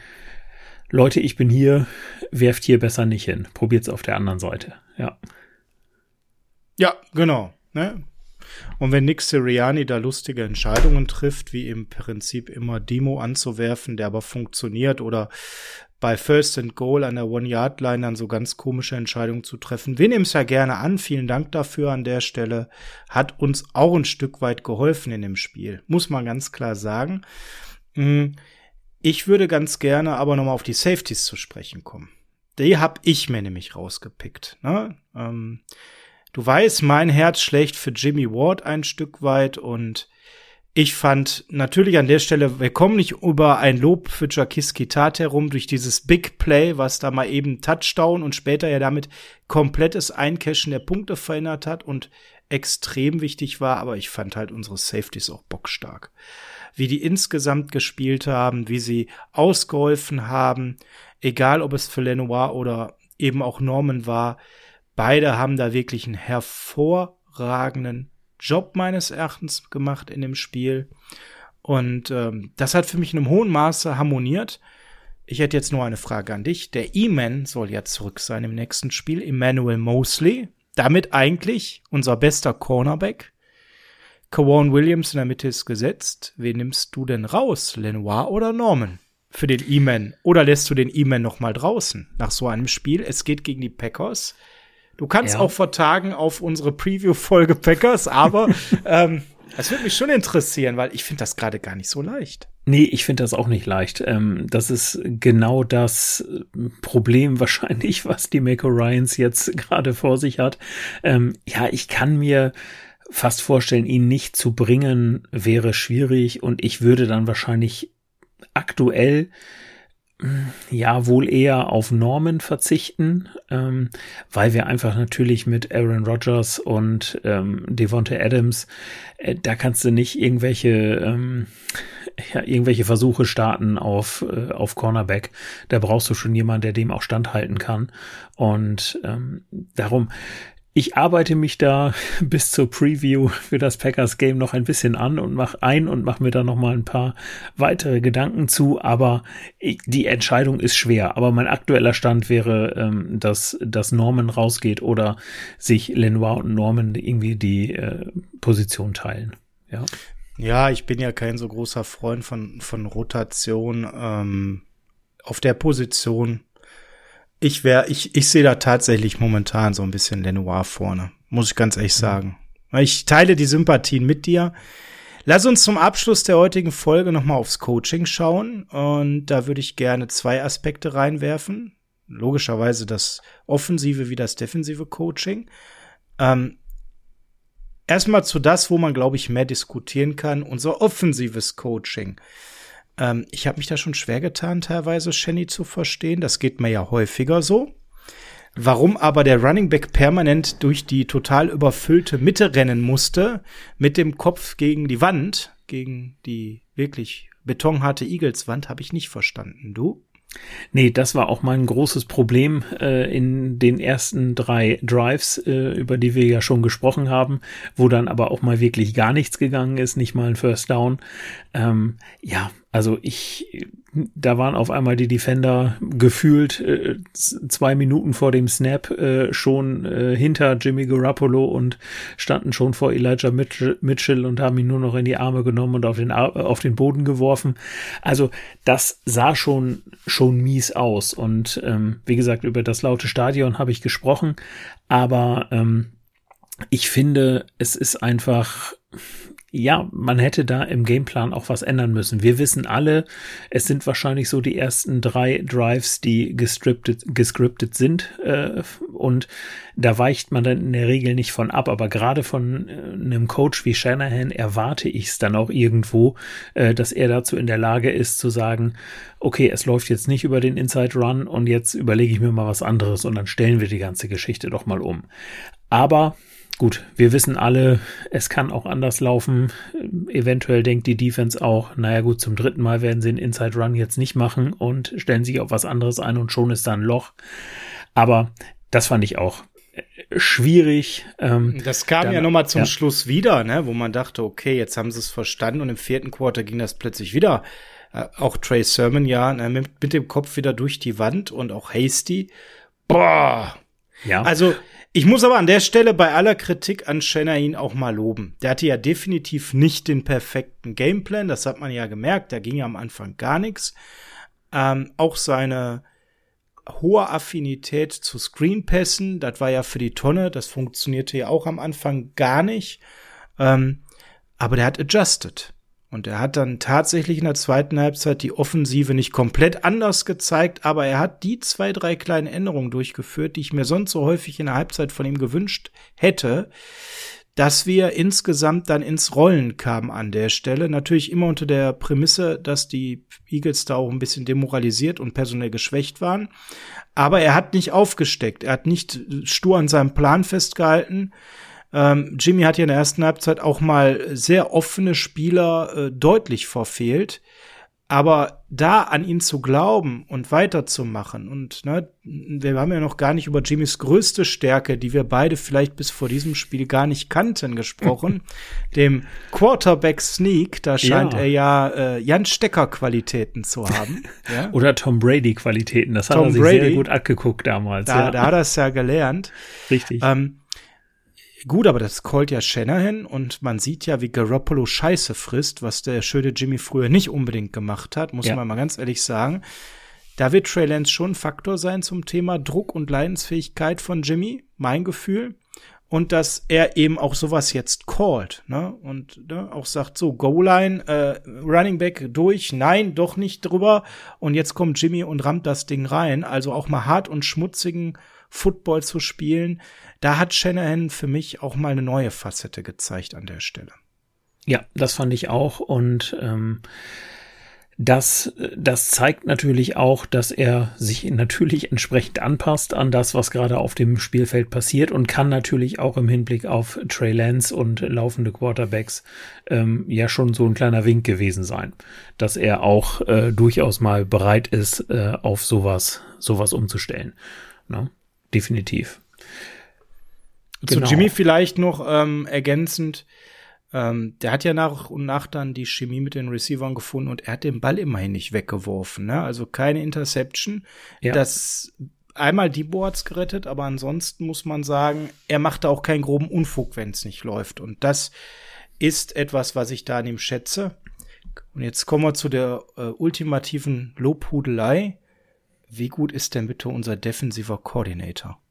Leute, ich bin hier, werft hier besser nicht hin. Probiert's auf der anderen Seite. Ja. Ja, genau. Ne? Und wenn Nick Sirianni da lustige Entscheidungen trifft, wie im Prinzip immer Demo anzuwerfen, der aber funktioniert, oder bei First and Goal an der One-Yard-Line dann so ganz komische Entscheidungen zu treffen. Wir nehmen es ja gerne an. Vielen Dank dafür an der Stelle. Hat uns auch ein Stück weit geholfen in dem Spiel. Muss man ganz klar sagen. Hm, ich würde ganz gerne aber nochmal auf die Safeties zu sprechen kommen. Die hab ich mir nämlich rausgepickt. Ne? Ähm, du weißt, mein Herz schlägt für Jimmy Ward ein Stück weit und ich fand natürlich an der Stelle, wir kommen nicht über ein Lob für Jakiski Tat herum durch dieses Big Play, was da mal eben Touchdown und später ja damit komplettes Eincashen der Punkte verhindert hat und extrem wichtig war, aber ich fand halt unsere Safeties auch bockstark. Wie die insgesamt gespielt haben, wie sie ausgeholfen haben, egal ob es für Lenoir oder eben auch Norman war, beide haben da wirklich einen hervorragenden Job meines Erachtens gemacht in dem Spiel. Und ähm, das hat für mich in einem hohen Maße harmoniert. Ich hätte jetzt nur eine Frage an dich. Der E-Man soll ja zurück sein im nächsten Spiel. Emmanuel Mosley. Damit eigentlich unser bester Cornerback. Kawan Williams in der Mitte ist gesetzt. Wen nimmst du denn raus? Lenoir oder Norman? Für den E-Man. Oder lässt du den E-Man noch mal draußen nach so einem Spiel? Es geht gegen die Packers. Du kannst Ja. auch vertagen auf unsere Preview-Folge Packers, aber ähm, das würde mich schon interessieren, weil ich finde das gerade gar nicht so leicht. Nee, ich finde das auch nicht leicht. Ähm, das ist genau das äh, Problem wahrscheinlich, was die Mako Ryans jetzt gerade vor sich hat. Ähm, ja, ich kann mir fast vorstellen, ihn nicht zu bringen wäre schwierig und ich würde dann wahrscheinlich aktuell ja wohl eher auf Norman verzichten, ähm, weil wir einfach natürlich mit Aaron Rodgers und ähm, Devonta Adams, äh, da kannst du nicht irgendwelche ähm, ja, irgendwelche Versuche starten auf, äh, auf Cornerback. Da brauchst du schon jemanden, der dem auch standhalten kann. Und ähm, darum, ich arbeite mich da bis zur Preview für das Packers Game noch ein bisschen an und mach ein und mache mir da noch mal ein paar weitere Gedanken zu. Aber die Entscheidung ist schwer. Aber mein aktueller Stand wäre, ähm, dass, dass Norman rausgeht oder sich Lenoir und Norman irgendwie die äh, Position teilen. Ja. Ja, ich bin ja kein so großer Freund von, von Rotation ähm, auf der Position. Ich wäre, ich, ich sehe da tatsächlich momentan so ein bisschen Lenoir vorne, muss ich ganz ehrlich sagen. Ich teile die Sympathien mit dir. Lass uns zum Abschluss der heutigen Folge nochmal aufs Coaching schauen. Und da würde ich gerne zwei Aspekte reinwerfen. Logischerweise das offensive wie das defensive Coaching. Ähm, erstmal zu das, wo man, glaube ich, mehr diskutieren kann, unser offensives Coaching. Ähm, ich habe mich da schon schwer getan, teilweise Shenny zu verstehen. Das geht mir ja häufiger so. Warum aber der Running Back permanent durch die total überfüllte Mitte rennen musste, mit dem Kopf gegen die Wand, gegen die wirklich betonharte Eagles-Wand, habe ich nicht verstanden. Du? Nee, das war auch mein großes Problem äh, in den ersten drei Drives, äh, über die wir ja schon gesprochen haben, wo dann aber auch mal wirklich gar nichts gegangen ist, nicht mal ein First Down. Ähm, ja, also ich, da waren auf einmal die Defender gefühlt äh, zwei Minuten vor dem Snap äh, schon äh, hinter Jimmy Garoppolo und standen schon vor Elijah Mitchell, und haben ihn nur noch in die Arme genommen und auf den, Ar- auf den Boden geworfen. Also das sah schon, schon mies aus. Und ähm, wie gesagt, über das laute Stadion habe ich gesprochen, aber ähm, ich finde, es ist einfach, ja, man hätte da im Gameplan auch was ändern müssen. Wir wissen alle, es sind wahrscheinlich so die ersten drei Drives, die gescriptet, gescriptet sind äh, und da weicht man dann in der Regel nicht von ab. Aber gerade von äh, einem Coach wie Shanahan erwarte ich es dann auch irgendwo, äh, dass er dazu in der Lage ist zu sagen, okay, es läuft jetzt nicht über den Inside Run und jetzt überlege ich mir mal was anderes und dann stellen wir die ganze Geschichte doch mal um. Aber Gut, wir wissen alle, es kann auch anders laufen. Eventuell denkt die Defense auch, naja gut, zum dritten Mal werden sie einen Inside Run jetzt nicht machen und stellen sich auf was anderes ein und schon ist da ein Loch. Aber das fand ich auch äh, schwierig. Ähm, Das kam Dann- ja noch mal zum ja. Schluss wieder, ne, wo man dachte, okay, jetzt haben sie es verstanden und im vierten Quarter ging das plötzlich wieder. Äh, auch Trey Sermon ja ne, mit, mit dem Kopf wieder durch die Wand und auch Hasty. Boah, Ja. Also, ich muss aber an der Stelle bei aller Kritik an Shanahan auch mal loben. Der hatte ja definitiv nicht den perfekten Gameplan, das hat man ja gemerkt, da ging ja am Anfang gar nichts. Ähm, auch seine hohe Affinität zu Screenpässen, das war ja für die Tonne, das funktionierte ja auch am Anfang gar nicht. Ähm, aber der hat adjusted. Und er hat dann tatsächlich in der zweiten Halbzeit die Offensive nicht komplett anders gezeigt, aber er hat die zwei, drei kleinen Änderungen durchgeführt, die ich mir sonst so häufig in der Halbzeit von ihm gewünscht hätte, dass wir insgesamt dann ins Rollen kamen an der Stelle. Natürlich immer unter der Prämisse, dass die Eagles da auch ein bisschen demoralisiert und personell geschwächt waren. Aber er hat nicht aufgesteckt. Er hat nicht stur an seinem Plan festgehalten. Ähm, Jimmy hat ja in der ersten Halbzeit auch mal sehr offene Spieler äh, deutlich verfehlt. Aber da an ihn zu glauben und weiterzumachen und ne, wir haben ja noch gar nicht über Jimmys größte Stärke, die wir beide vielleicht bis vor diesem Spiel gar nicht kannten, gesprochen, dem Quarterback Sneak. Da scheint Ja. er ja äh, Jan Stecker Qualitäten zu haben. ja? Oder Tom Brady Qualitäten. Das hat Tom er sich Brady. sehr gut abgeguckt damals. Da, ja. da hat er es ja gelernt. Richtig. Ähm, gut, aber das callt ja Shanahan und man sieht ja, wie Garoppolo Scheiße frisst, was der schöne Jimmy früher nicht unbedingt gemacht hat, muss Ja. man mal ganz ehrlich sagen. Da wird Trey Lance schon ein Faktor sein zum Thema Druck und Leidensfähigkeit von Jimmy, mein Gefühl. Und dass er eben auch sowas jetzt callt, ne? Und ne, auch sagt so, Goal-Line, äh, Running Back durch, nein, doch nicht drüber. Und jetzt kommt Jimmy und rammt das Ding rein. Also auch mal hart und schmutzigen Football zu spielen. Da hat Shanahan für mich auch mal eine neue Facette gezeigt an der Stelle. Ja, das fand ich auch. Und ähm, das, das zeigt natürlich auch, dass er sich natürlich entsprechend anpasst an das, was gerade auf dem Spielfeld passiert und kann natürlich auch im Hinblick auf Trey Lance und laufende Quarterbacks ähm, ja schon so ein kleiner Wink gewesen sein, dass er auch äh, durchaus mal bereit ist, äh, auf sowas, sowas umzustellen. Ne? Definitiv. Genau. Zu Jimmy vielleicht noch ähm, ergänzend. Ähm, der hat ja nach und nach dann die Chemie mit den Receivern gefunden und er hat den Ball immerhin nicht weggeworfen. Ne? Also keine Interception. Ja. Das einmal die Boards gerettet, aber ansonsten muss man sagen, er macht da auch keinen groben Unfug, wenn es nicht läuft. Und das ist etwas, was ich da an ihm schätze. Und jetzt kommen wir zu der äh, ultimativen Lobhudelei. Wie gut ist denn bitte unser defensiver Coordinator?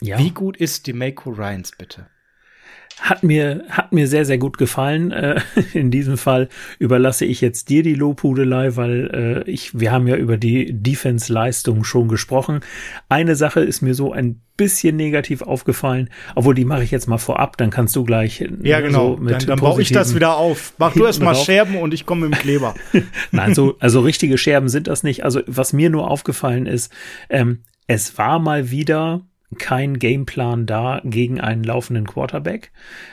Ja. Wie gut ist die Mako Ryans bitte? Hat mir, hat mir sehr, sehr gut gefallen. Äh, in diesem Fall überlasse ich jetzt dir die Lobhudelei, weil äh, ich, wir haben ja über die Defense-Leistung schon gesprochen. Eine Sache ist mir so ein bisschen negativ aufgefallen, obwohl die mache ich jetzt mal vorab, dann kannst du gleich. äh, Ja, genau. so mit dann dann baue ich das wieder auf. Mach du erst mal. Scherben und ich komme mit dem Kleber. Nein, so, also richtige Scherben sind das nicht. Also was mir nur aufgefallen ist, ähm, es war mal wieder kein Gameplan da gegen einen laufenden Quarterback.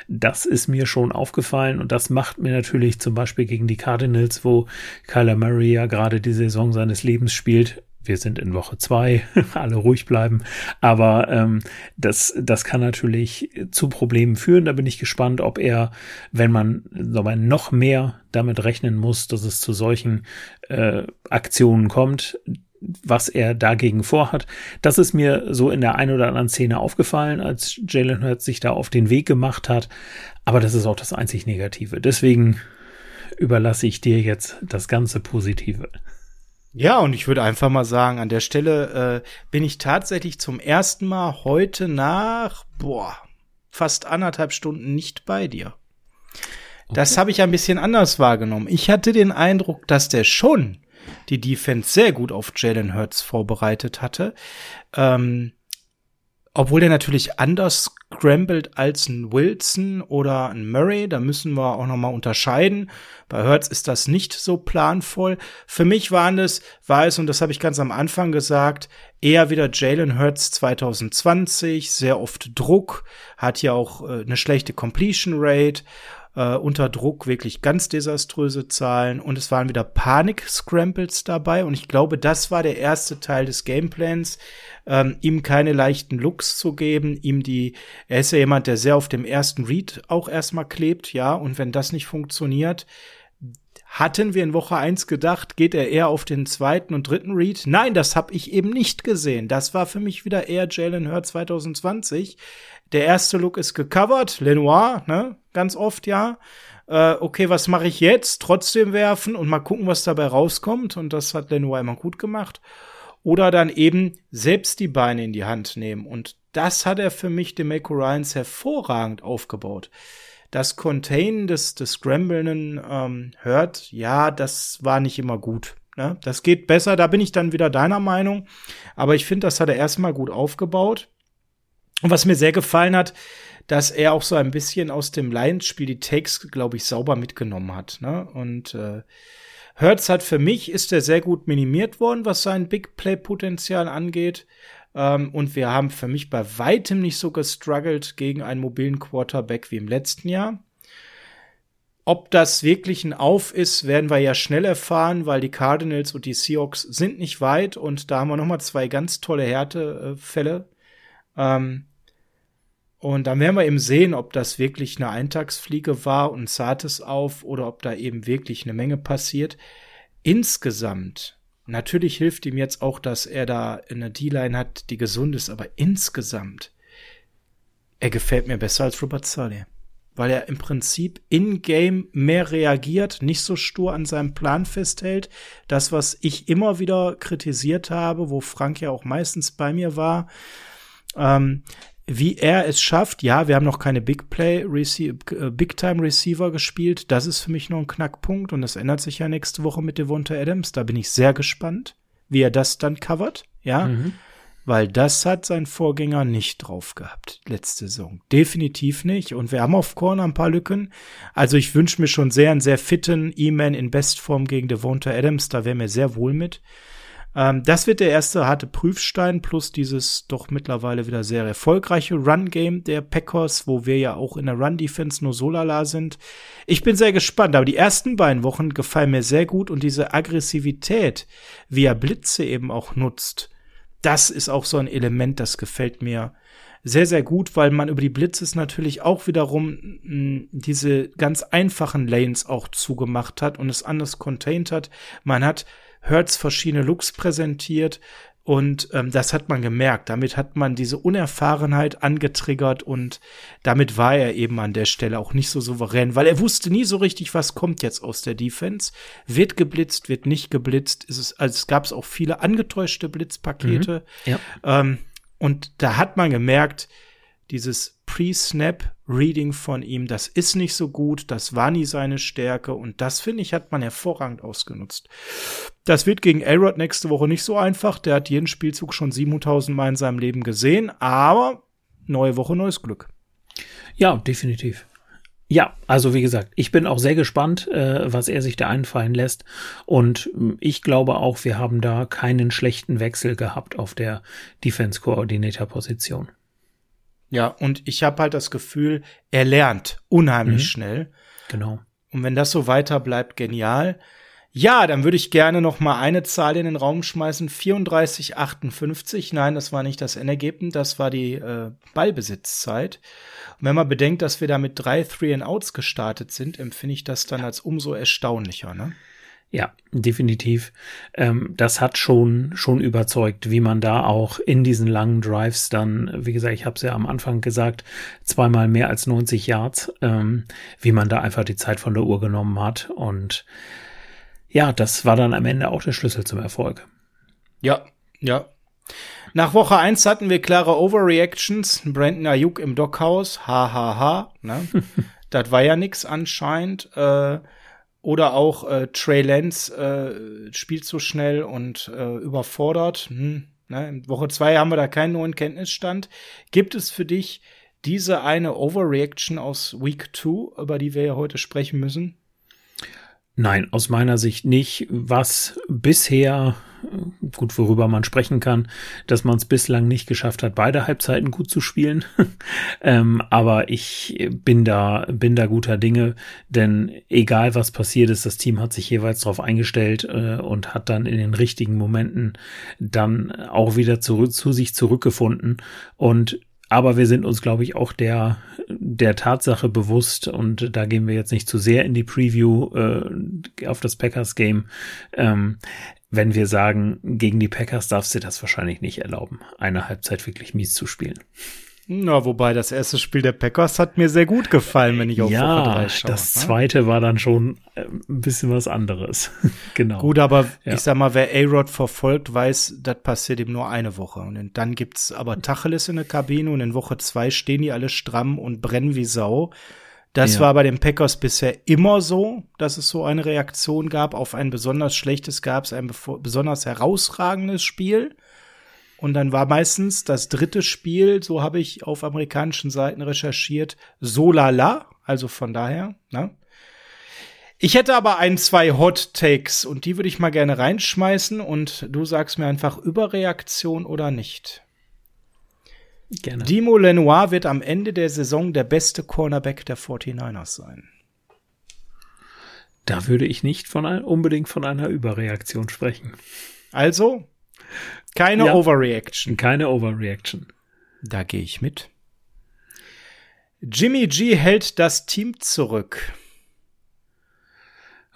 Das ist mir schon aufgefallen und das macht mir natürlich zum Beispiel gegen die Cardinals, wo Kyler Murray ja gerade die Saison seines Lebens spielt. Wir sind in Woche zwei, alle ruhig bleiben. Aber ähm, das, das kann natürlich zu Problemen führen. Da bin ich gespannt, ob er, wenn man wir, noch mehr damit rechnen muss, dass es zu solchen äh, Aktionen kommt, was er dagegen vorhat. Das ist mir so in der ein oder anderen Szene aufgefallen, als Jalen Hurts sich da auf den Weg gemacht hat. Aber das ist auch das einzig Negative. Deswegen überlasse ich dir jetzt das ganze Positive. Ja, und ich würde einfach mal sagen, an der Stelle äh, bin ich tatsächlich zum ersten Mal heute nach, boah, fast anderthalb Stunden nicht bei dir. Das habe ich ein bisschen anders wahrgenommen. Ich hatte den Eindruck, dass der schon die Defense sehr gut auf Jalen Hurts vorbereitet hatte. Ähm, obwohl der natürlich anders scrambled als ein Wilson oder ein Murray, da müssen wir auch noch mal unterscheiden. Bei Hurts ist das nicht so planvoll. Für mich waren es, war es, und das habe ich ganz am Anfang gesagt, eher wieder Jalen Hurts 2020, sehr oft Druck, hat ja auch äh, eine schlechte Completion Rate, äh, unter Druck wirklich ganz desaströse Zahlen und es waren wieder Panik-Scrambles dabei und ich glaube, das war der erste Teil des Gameplans, ähm, ihm keine leichten Looks zu geben, ihm die, er ist ja jemand, der sehr auf dem ersten Read auch erstmal klebt, ja, und wenn das nicht funktioniert, Hatten wir in Woche eins gedacht, geht er eher auf den zweiten und dritten Read? Nein, das habe ich eben nicht gesehen. Das war für mich wieder eher Jalen Hurt 2020. Der erste Look ist gecovert, Lenoir, ne? Ganz oft ja. Äh, okay, was mache ich jetzt? Trotzdem werfen und mal gucken, was dabei rauskommt. Und das hat Lenoir immer gut gemacht. Oder dann eben selbst die Beine in die Hand nehmen. Und das hat er für mich dem Mako Ryans hervorragend aufgebaut das Contain des, des Scramblen ähm, hört, ja, das war nicht immer gut. Ne? Das geht besser, da bin ich dann wieder deiner Meinung. Aber ich finde, das hat er erstmal gut aufgebaut. Und was mir sehr gefallen hat, dass er auch so ein bisschen aus dem Lions-Spiel die Takes, glaube ich, sauber mitgenommen hat. Ne? Und äh, Hertz hat für mich, ist er sehr gut minimiert worden, was sein Big Play-Potenzial angeht. Ähm, und wir haben für mich bei weitem nicht so gestruggelt gegen einen mobilen Quarterback wie im letzten Jahr. Ob das wirklich ein Auf ist, werden wir ja schnell erfahren, weil die Cardinals und die Seahawks sind nicht weit und da haben wir noch mal zwei ganz tolle Härtefälle. Ähm, und dann werden wir eben sehen, ob das wirklich eine Eintagsfliege war und sah es auf oder ob da eben wirklich eine Menge passiert. Insgesamt Natürlich hilft ihm jetzt auch, dass er da eine D-Line hat, die gesund ist, aber insgesamt, er gefällt mir besser als Robert Sully. Weil er im Prinzip in-game mehr reagiert, nicht so stur an seinem Plan festhält. Das, was ich immer wieder kritisiert habe, wo Frank ja auch meistens bei mir war. Ähm, wie er es schafft, ja, wir haben noch keine Big Play, äh, Big Time Receiver gespielt. Das ist für mich noch ein Knackpunkt und das ändert sich ja nächste Woche mit Devonta Adams. Da bin ich sehr gespannt, wie er das dann covert, ja, mhm. weil das hat sein Vorgänger nicht drauf gehabt letzte Saison. Definitiv nicht. Und wir haben auf Corner ein paar Lücken. Also ich wünsche mir schon sehr einen sehr fitten E-Man in Bestform gegen Devonta Adams. Da wäre mir sehr wohl mit. Ähm, das wird der erste harte Prüfstein plus dieses doch mittlerweile wieder sehr erfolgreiche Run-Game der Packers, wo wir ja auch in der Run-Defense nur so lala sind. Ich bin sehr gespannt, aber die ersten beiden Wochen gefallen mir sehr gut und diese Aggressivität, wie er Blitze eben auch nutzt, das ist auch so ein Element, das gefällt mir sehr, sehr gut, weil man über die Blitzes natürlich auch wiederum mh, diese ganz einfachen Lanes auch zugemacht hat und es anders contained hat. Man hat Hertz verschiedene Looks präsentiert und ähm, das hat man gemerkt. Damit hat man diese Unerfahrenheit angetriggert und damit war er eben an der Stelle auch nicht so souverän, weil er wusste nie so richtig, was kommt jetzt aus der Defense. Wird geblitzt, wird nicht geblitzt. Ist es, also es gab auch viele angetäuschte Blitzpakete. Mhm, ja. ähm, und da hat man gemerkt, dieses Pre-Snap-Reading von ihm, das ist nicht so gut, das war nie seine Stärke und das, finde ich, hat man hervorragend ausgenutzt. Das wird gegen Elrod nächste Woche nicht so einfach, der hat jeden Spielzug schon 7000 Mal in seinem Leben gesehen, aber neue Woche, neues Glück. Ja, definitiv. Ja, also wie gesagt, ich bin auch sehr gespannt, äh, was er sich da einfallen lässt. Und ähm, ich glaube auch, wir haben da keinen schlechten Wechsel gehabt auf der Defense-Coordinator-Position. Ja, und ich habe halt das Gefühl, er lernt unheimlich mhm. schnell. Genau. Und wenn das so weiter bleibt, genial. Ja, dann würde ich gerne noch mal eine Zahl in den Raum schmeißen. 34, 58. Nein, das war nicht das Endergebnis, das war die äh, Ballbesitzzeit. Und wenn man bedenkt, dass wir da mit drei Three-and-Outs gestartet sind, empfinde ich das dann als umso erstaunlicher, ne? Ja, definitiv. Ähm, das hat schon schon überzeugt, wie man da auch in diesen langen Drives dann, wie gesagt, ich habe es ja am Anfang gesagt, zweimal mehr als 90 Yards, ähm, wie man da einfach die Zeit von der Uhr genommen hat und ja, das war dann am Ende auch der Schlüssel zum Erfolg. Ja, ja. Nach Woche eins hatten wir klare Overreactions. Brandon Ayuk im Dockhaus. Ha, ha, ha. Ne? das war ja nix anscheinend. Äh, oder auch äh, Trey Lance äh, spielt so schnell und äh, überfordert. Hm, ne? In Woche zwei haben wir da keinen neuen Kenntnisstand. Gibt es für dich diese eine Overreaction aus Week 2, über die wir ja heute sprechen müssen? Nein, aus meiner Sicht nicht. Was bisher, gut, worüber man sprechen kann, dass man es bislang nicht geschafft hat, beide Halbzeiten gut zu spielen. ähm, aber ich bin da, bin da guter Dinge, denn egal was passiert ist, das Team hat sich jeweils darauf eingestellt äh, und hat dann in den richtigen Momenten dann auch wieder zurück, zu sich zurückgefunden. Und aber wir sind uns, glaube ich, auch der, der Tatsache bewusst und da gehen wir jetzt nicht zu sehr in die Preview äh, auf das Packers-Game. Ähm, wenn wir sagen, gegen die Packers darfst du das wahrscheinlich nicht erlauben, eine Halbzeit wirklich mies zu spielen. Na, wobei das erste Spiel der Packers hat mir sehr gut gefallen, wenn ich auf ja, Woche 3 schaue. das ne? zweite war dann schon äh, ein bisschen was anderes. genau. Gut, aber Ja. ich sag mal, wer A-Rod verfolgt, weiß, das passiert ihm nur eine Woche. Und dann gibt's aber Tacheles in der Kabine und in Woche zwei stehen die alle stramm und brennen wie Sau. Das Ja. war bei den Packers bisher immer so, dass es so eine Reaktion gab. Auf ein besonders schlechtes gab es ein besonders herausragendes Spiel. Und dann war meistens das dritte Spiel, so habe ich auf amerikanischen Seiten recherchiert, so lala. Also von daher, ne? Ich hätte aber ein, zwei Hot Takes und die würde ich mal gerne reinschmeißen und du sagst mir einfach Überreaktion oder nicht. Gerne. Dimo Lenoir wird am Ende der Saison der beste Cornerback der 49ers sein. da würde ich nicht von ein, unbedingt von einer Überreaktion sprechen. Also, keine Ja. Overreaction. Keine Overreaction. Da gehe ich mit. Jimmy G hält das Team zurück.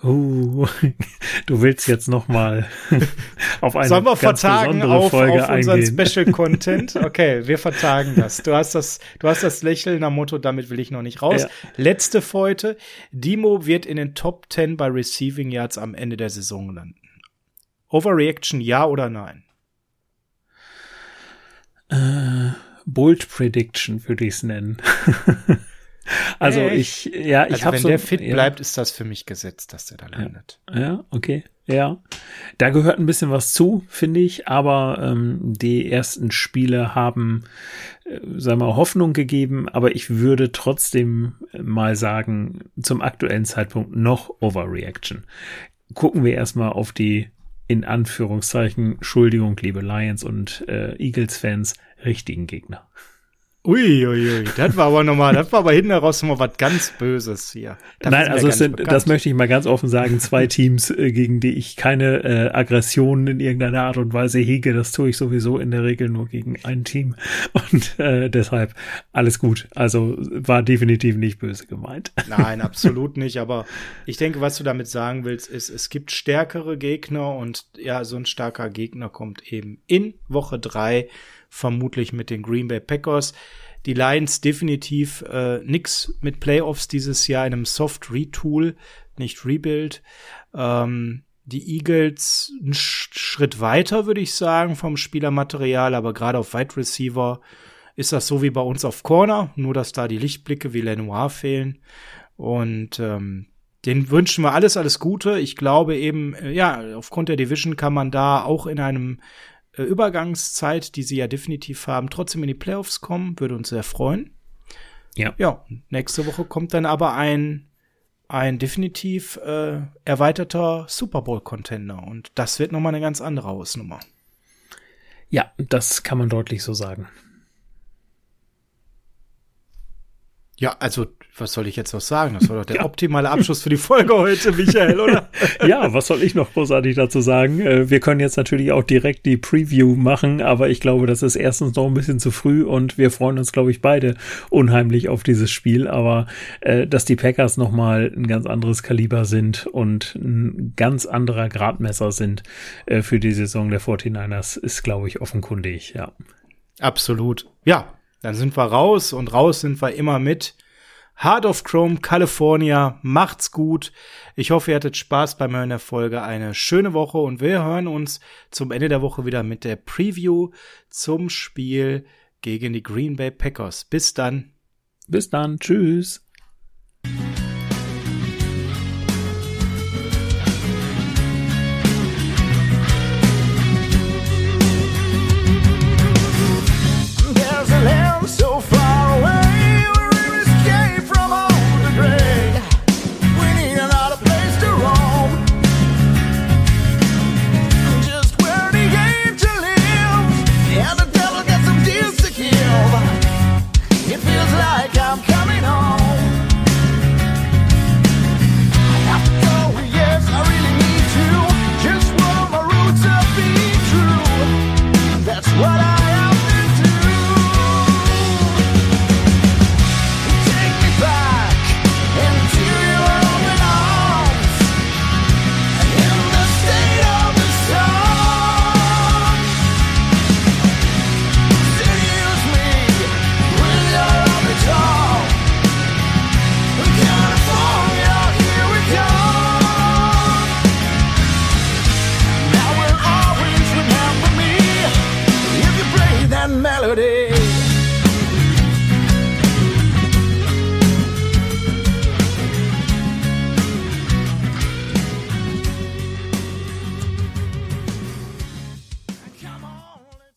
Uh, du willst jetzt noch mal auf eine Sollen wir ganz vertagen besondere auf, Folge auf unseren eingehen. Special Content? Okay, wir vertagen das. Du hast das, du hast das Lächeln am Motto, damit will ich noch nicht raus. Ja. Letzte für heute. Dimo wird in den Top 10 bei Receiving Yards am Ende der Saison landen. Overreaction ja oder nein? Bold Prediction würde ich es nennen. Also Echt? ich, ja, ich Also habe wenn so, der fit ja, bleibt, ist das für mich gesetzt, dass der da landet. Ja, okay, ja. Da gehört ein bisschen was zu, finde ich, aber ähm, die ersten Spiele haben, äh, sagen wir mal, Hoffnung gegeben, aber ich würde trotzdem mal sagen, zum aktuellen Zeitpunkt noch Overreaction. Gucken wir erstmal auf die in Anführungszeichen, Entschuldigung, liebe Lions und äh, Eagles-Fans, richtigen Gegner. Ui, ui, ui, das war aber nochmal, das war aber hinten heraus nochmal was ganz Böses hier. Dafür Nein, also es sind, bekannt. das möchte ich mal ganz offen sagen, zwei Teams, äh, gegen die ich keine äh, Aggressionen in irgendeiner Art und Weise hege. Das tue ich sowieso in der Regel nur gegen ein Team. Und äh, deshalb alles gut. Also war definitiv nicht böse gemeint. Nein, absolut nicht. Aber ich denke, was du damit sagen willst, ist, es gibt stärkere Gegner und ja, so ein starker Gegner kommt eben in Woche drei vermutlich mit den Green Bay Packers. Die Lions definitiv äh, nix mit Playoffs dieses Jahr in einem Soft Retool, nicht Rebuild. Ähm, die Eagles einen Sch- Schritt weiter, würde ich sagen, vom Spielermaterial, aber gerade auf Wide Receiver ist das so wie bei uns auf Corner, nur dass da die Lichtblicke wie Lenoir fehlen. Und ähm, den wünschen wir alles, alles Gute. Ich glaube eben, äh, ja, aufgrund der Division kann man da auch in einem Übergangszeit, die sie ja definitiv haben, trotzdem in die Playoffs kommen. Würde uns sehr freuen. Ja. Ja, nächste Woche kommt dann aber ein, ein definitiv äh, erweiterter Super Bowl-Contender. Und das wird nochmal eine ganz andere Hausnummer. Ja, das kann man deutlich so sagen. Ja, also, was soll ich jetzt noch sagen? Das war doch der optimale Abschluss für die Folge heute, Michael, oder? Ja, was soll ich noch großartig dazu sagen? Äh, Wir können jetzt natürlich auch direkt die Preview machen, aber ich glaube, das ist erstens noch ein bisschen zu früh und wir freuen uns, glaube ich, beide unheimlich auf dieses Spiel. Aber äh, dass die Packers nochmal ein ganz anderes Kaliber sind und ein ganz anderer Gradmesser sind äh, für die Saison der 49ers, ist, glaube ich, offenkundig, ja. Absolut. Ja, dann sind wir raus und raus sind wir immer mit Heart of Chrome California. Macht's gut. Ich hoffe, ihr hattet Spaß beim Hören der Folge. Eine schöne Woche und wir hören uns zum Ende der Woche wieder mit der Preview zum Spiel gegen die Green Bay Packers. Bis dann. Bis dann, tschüss.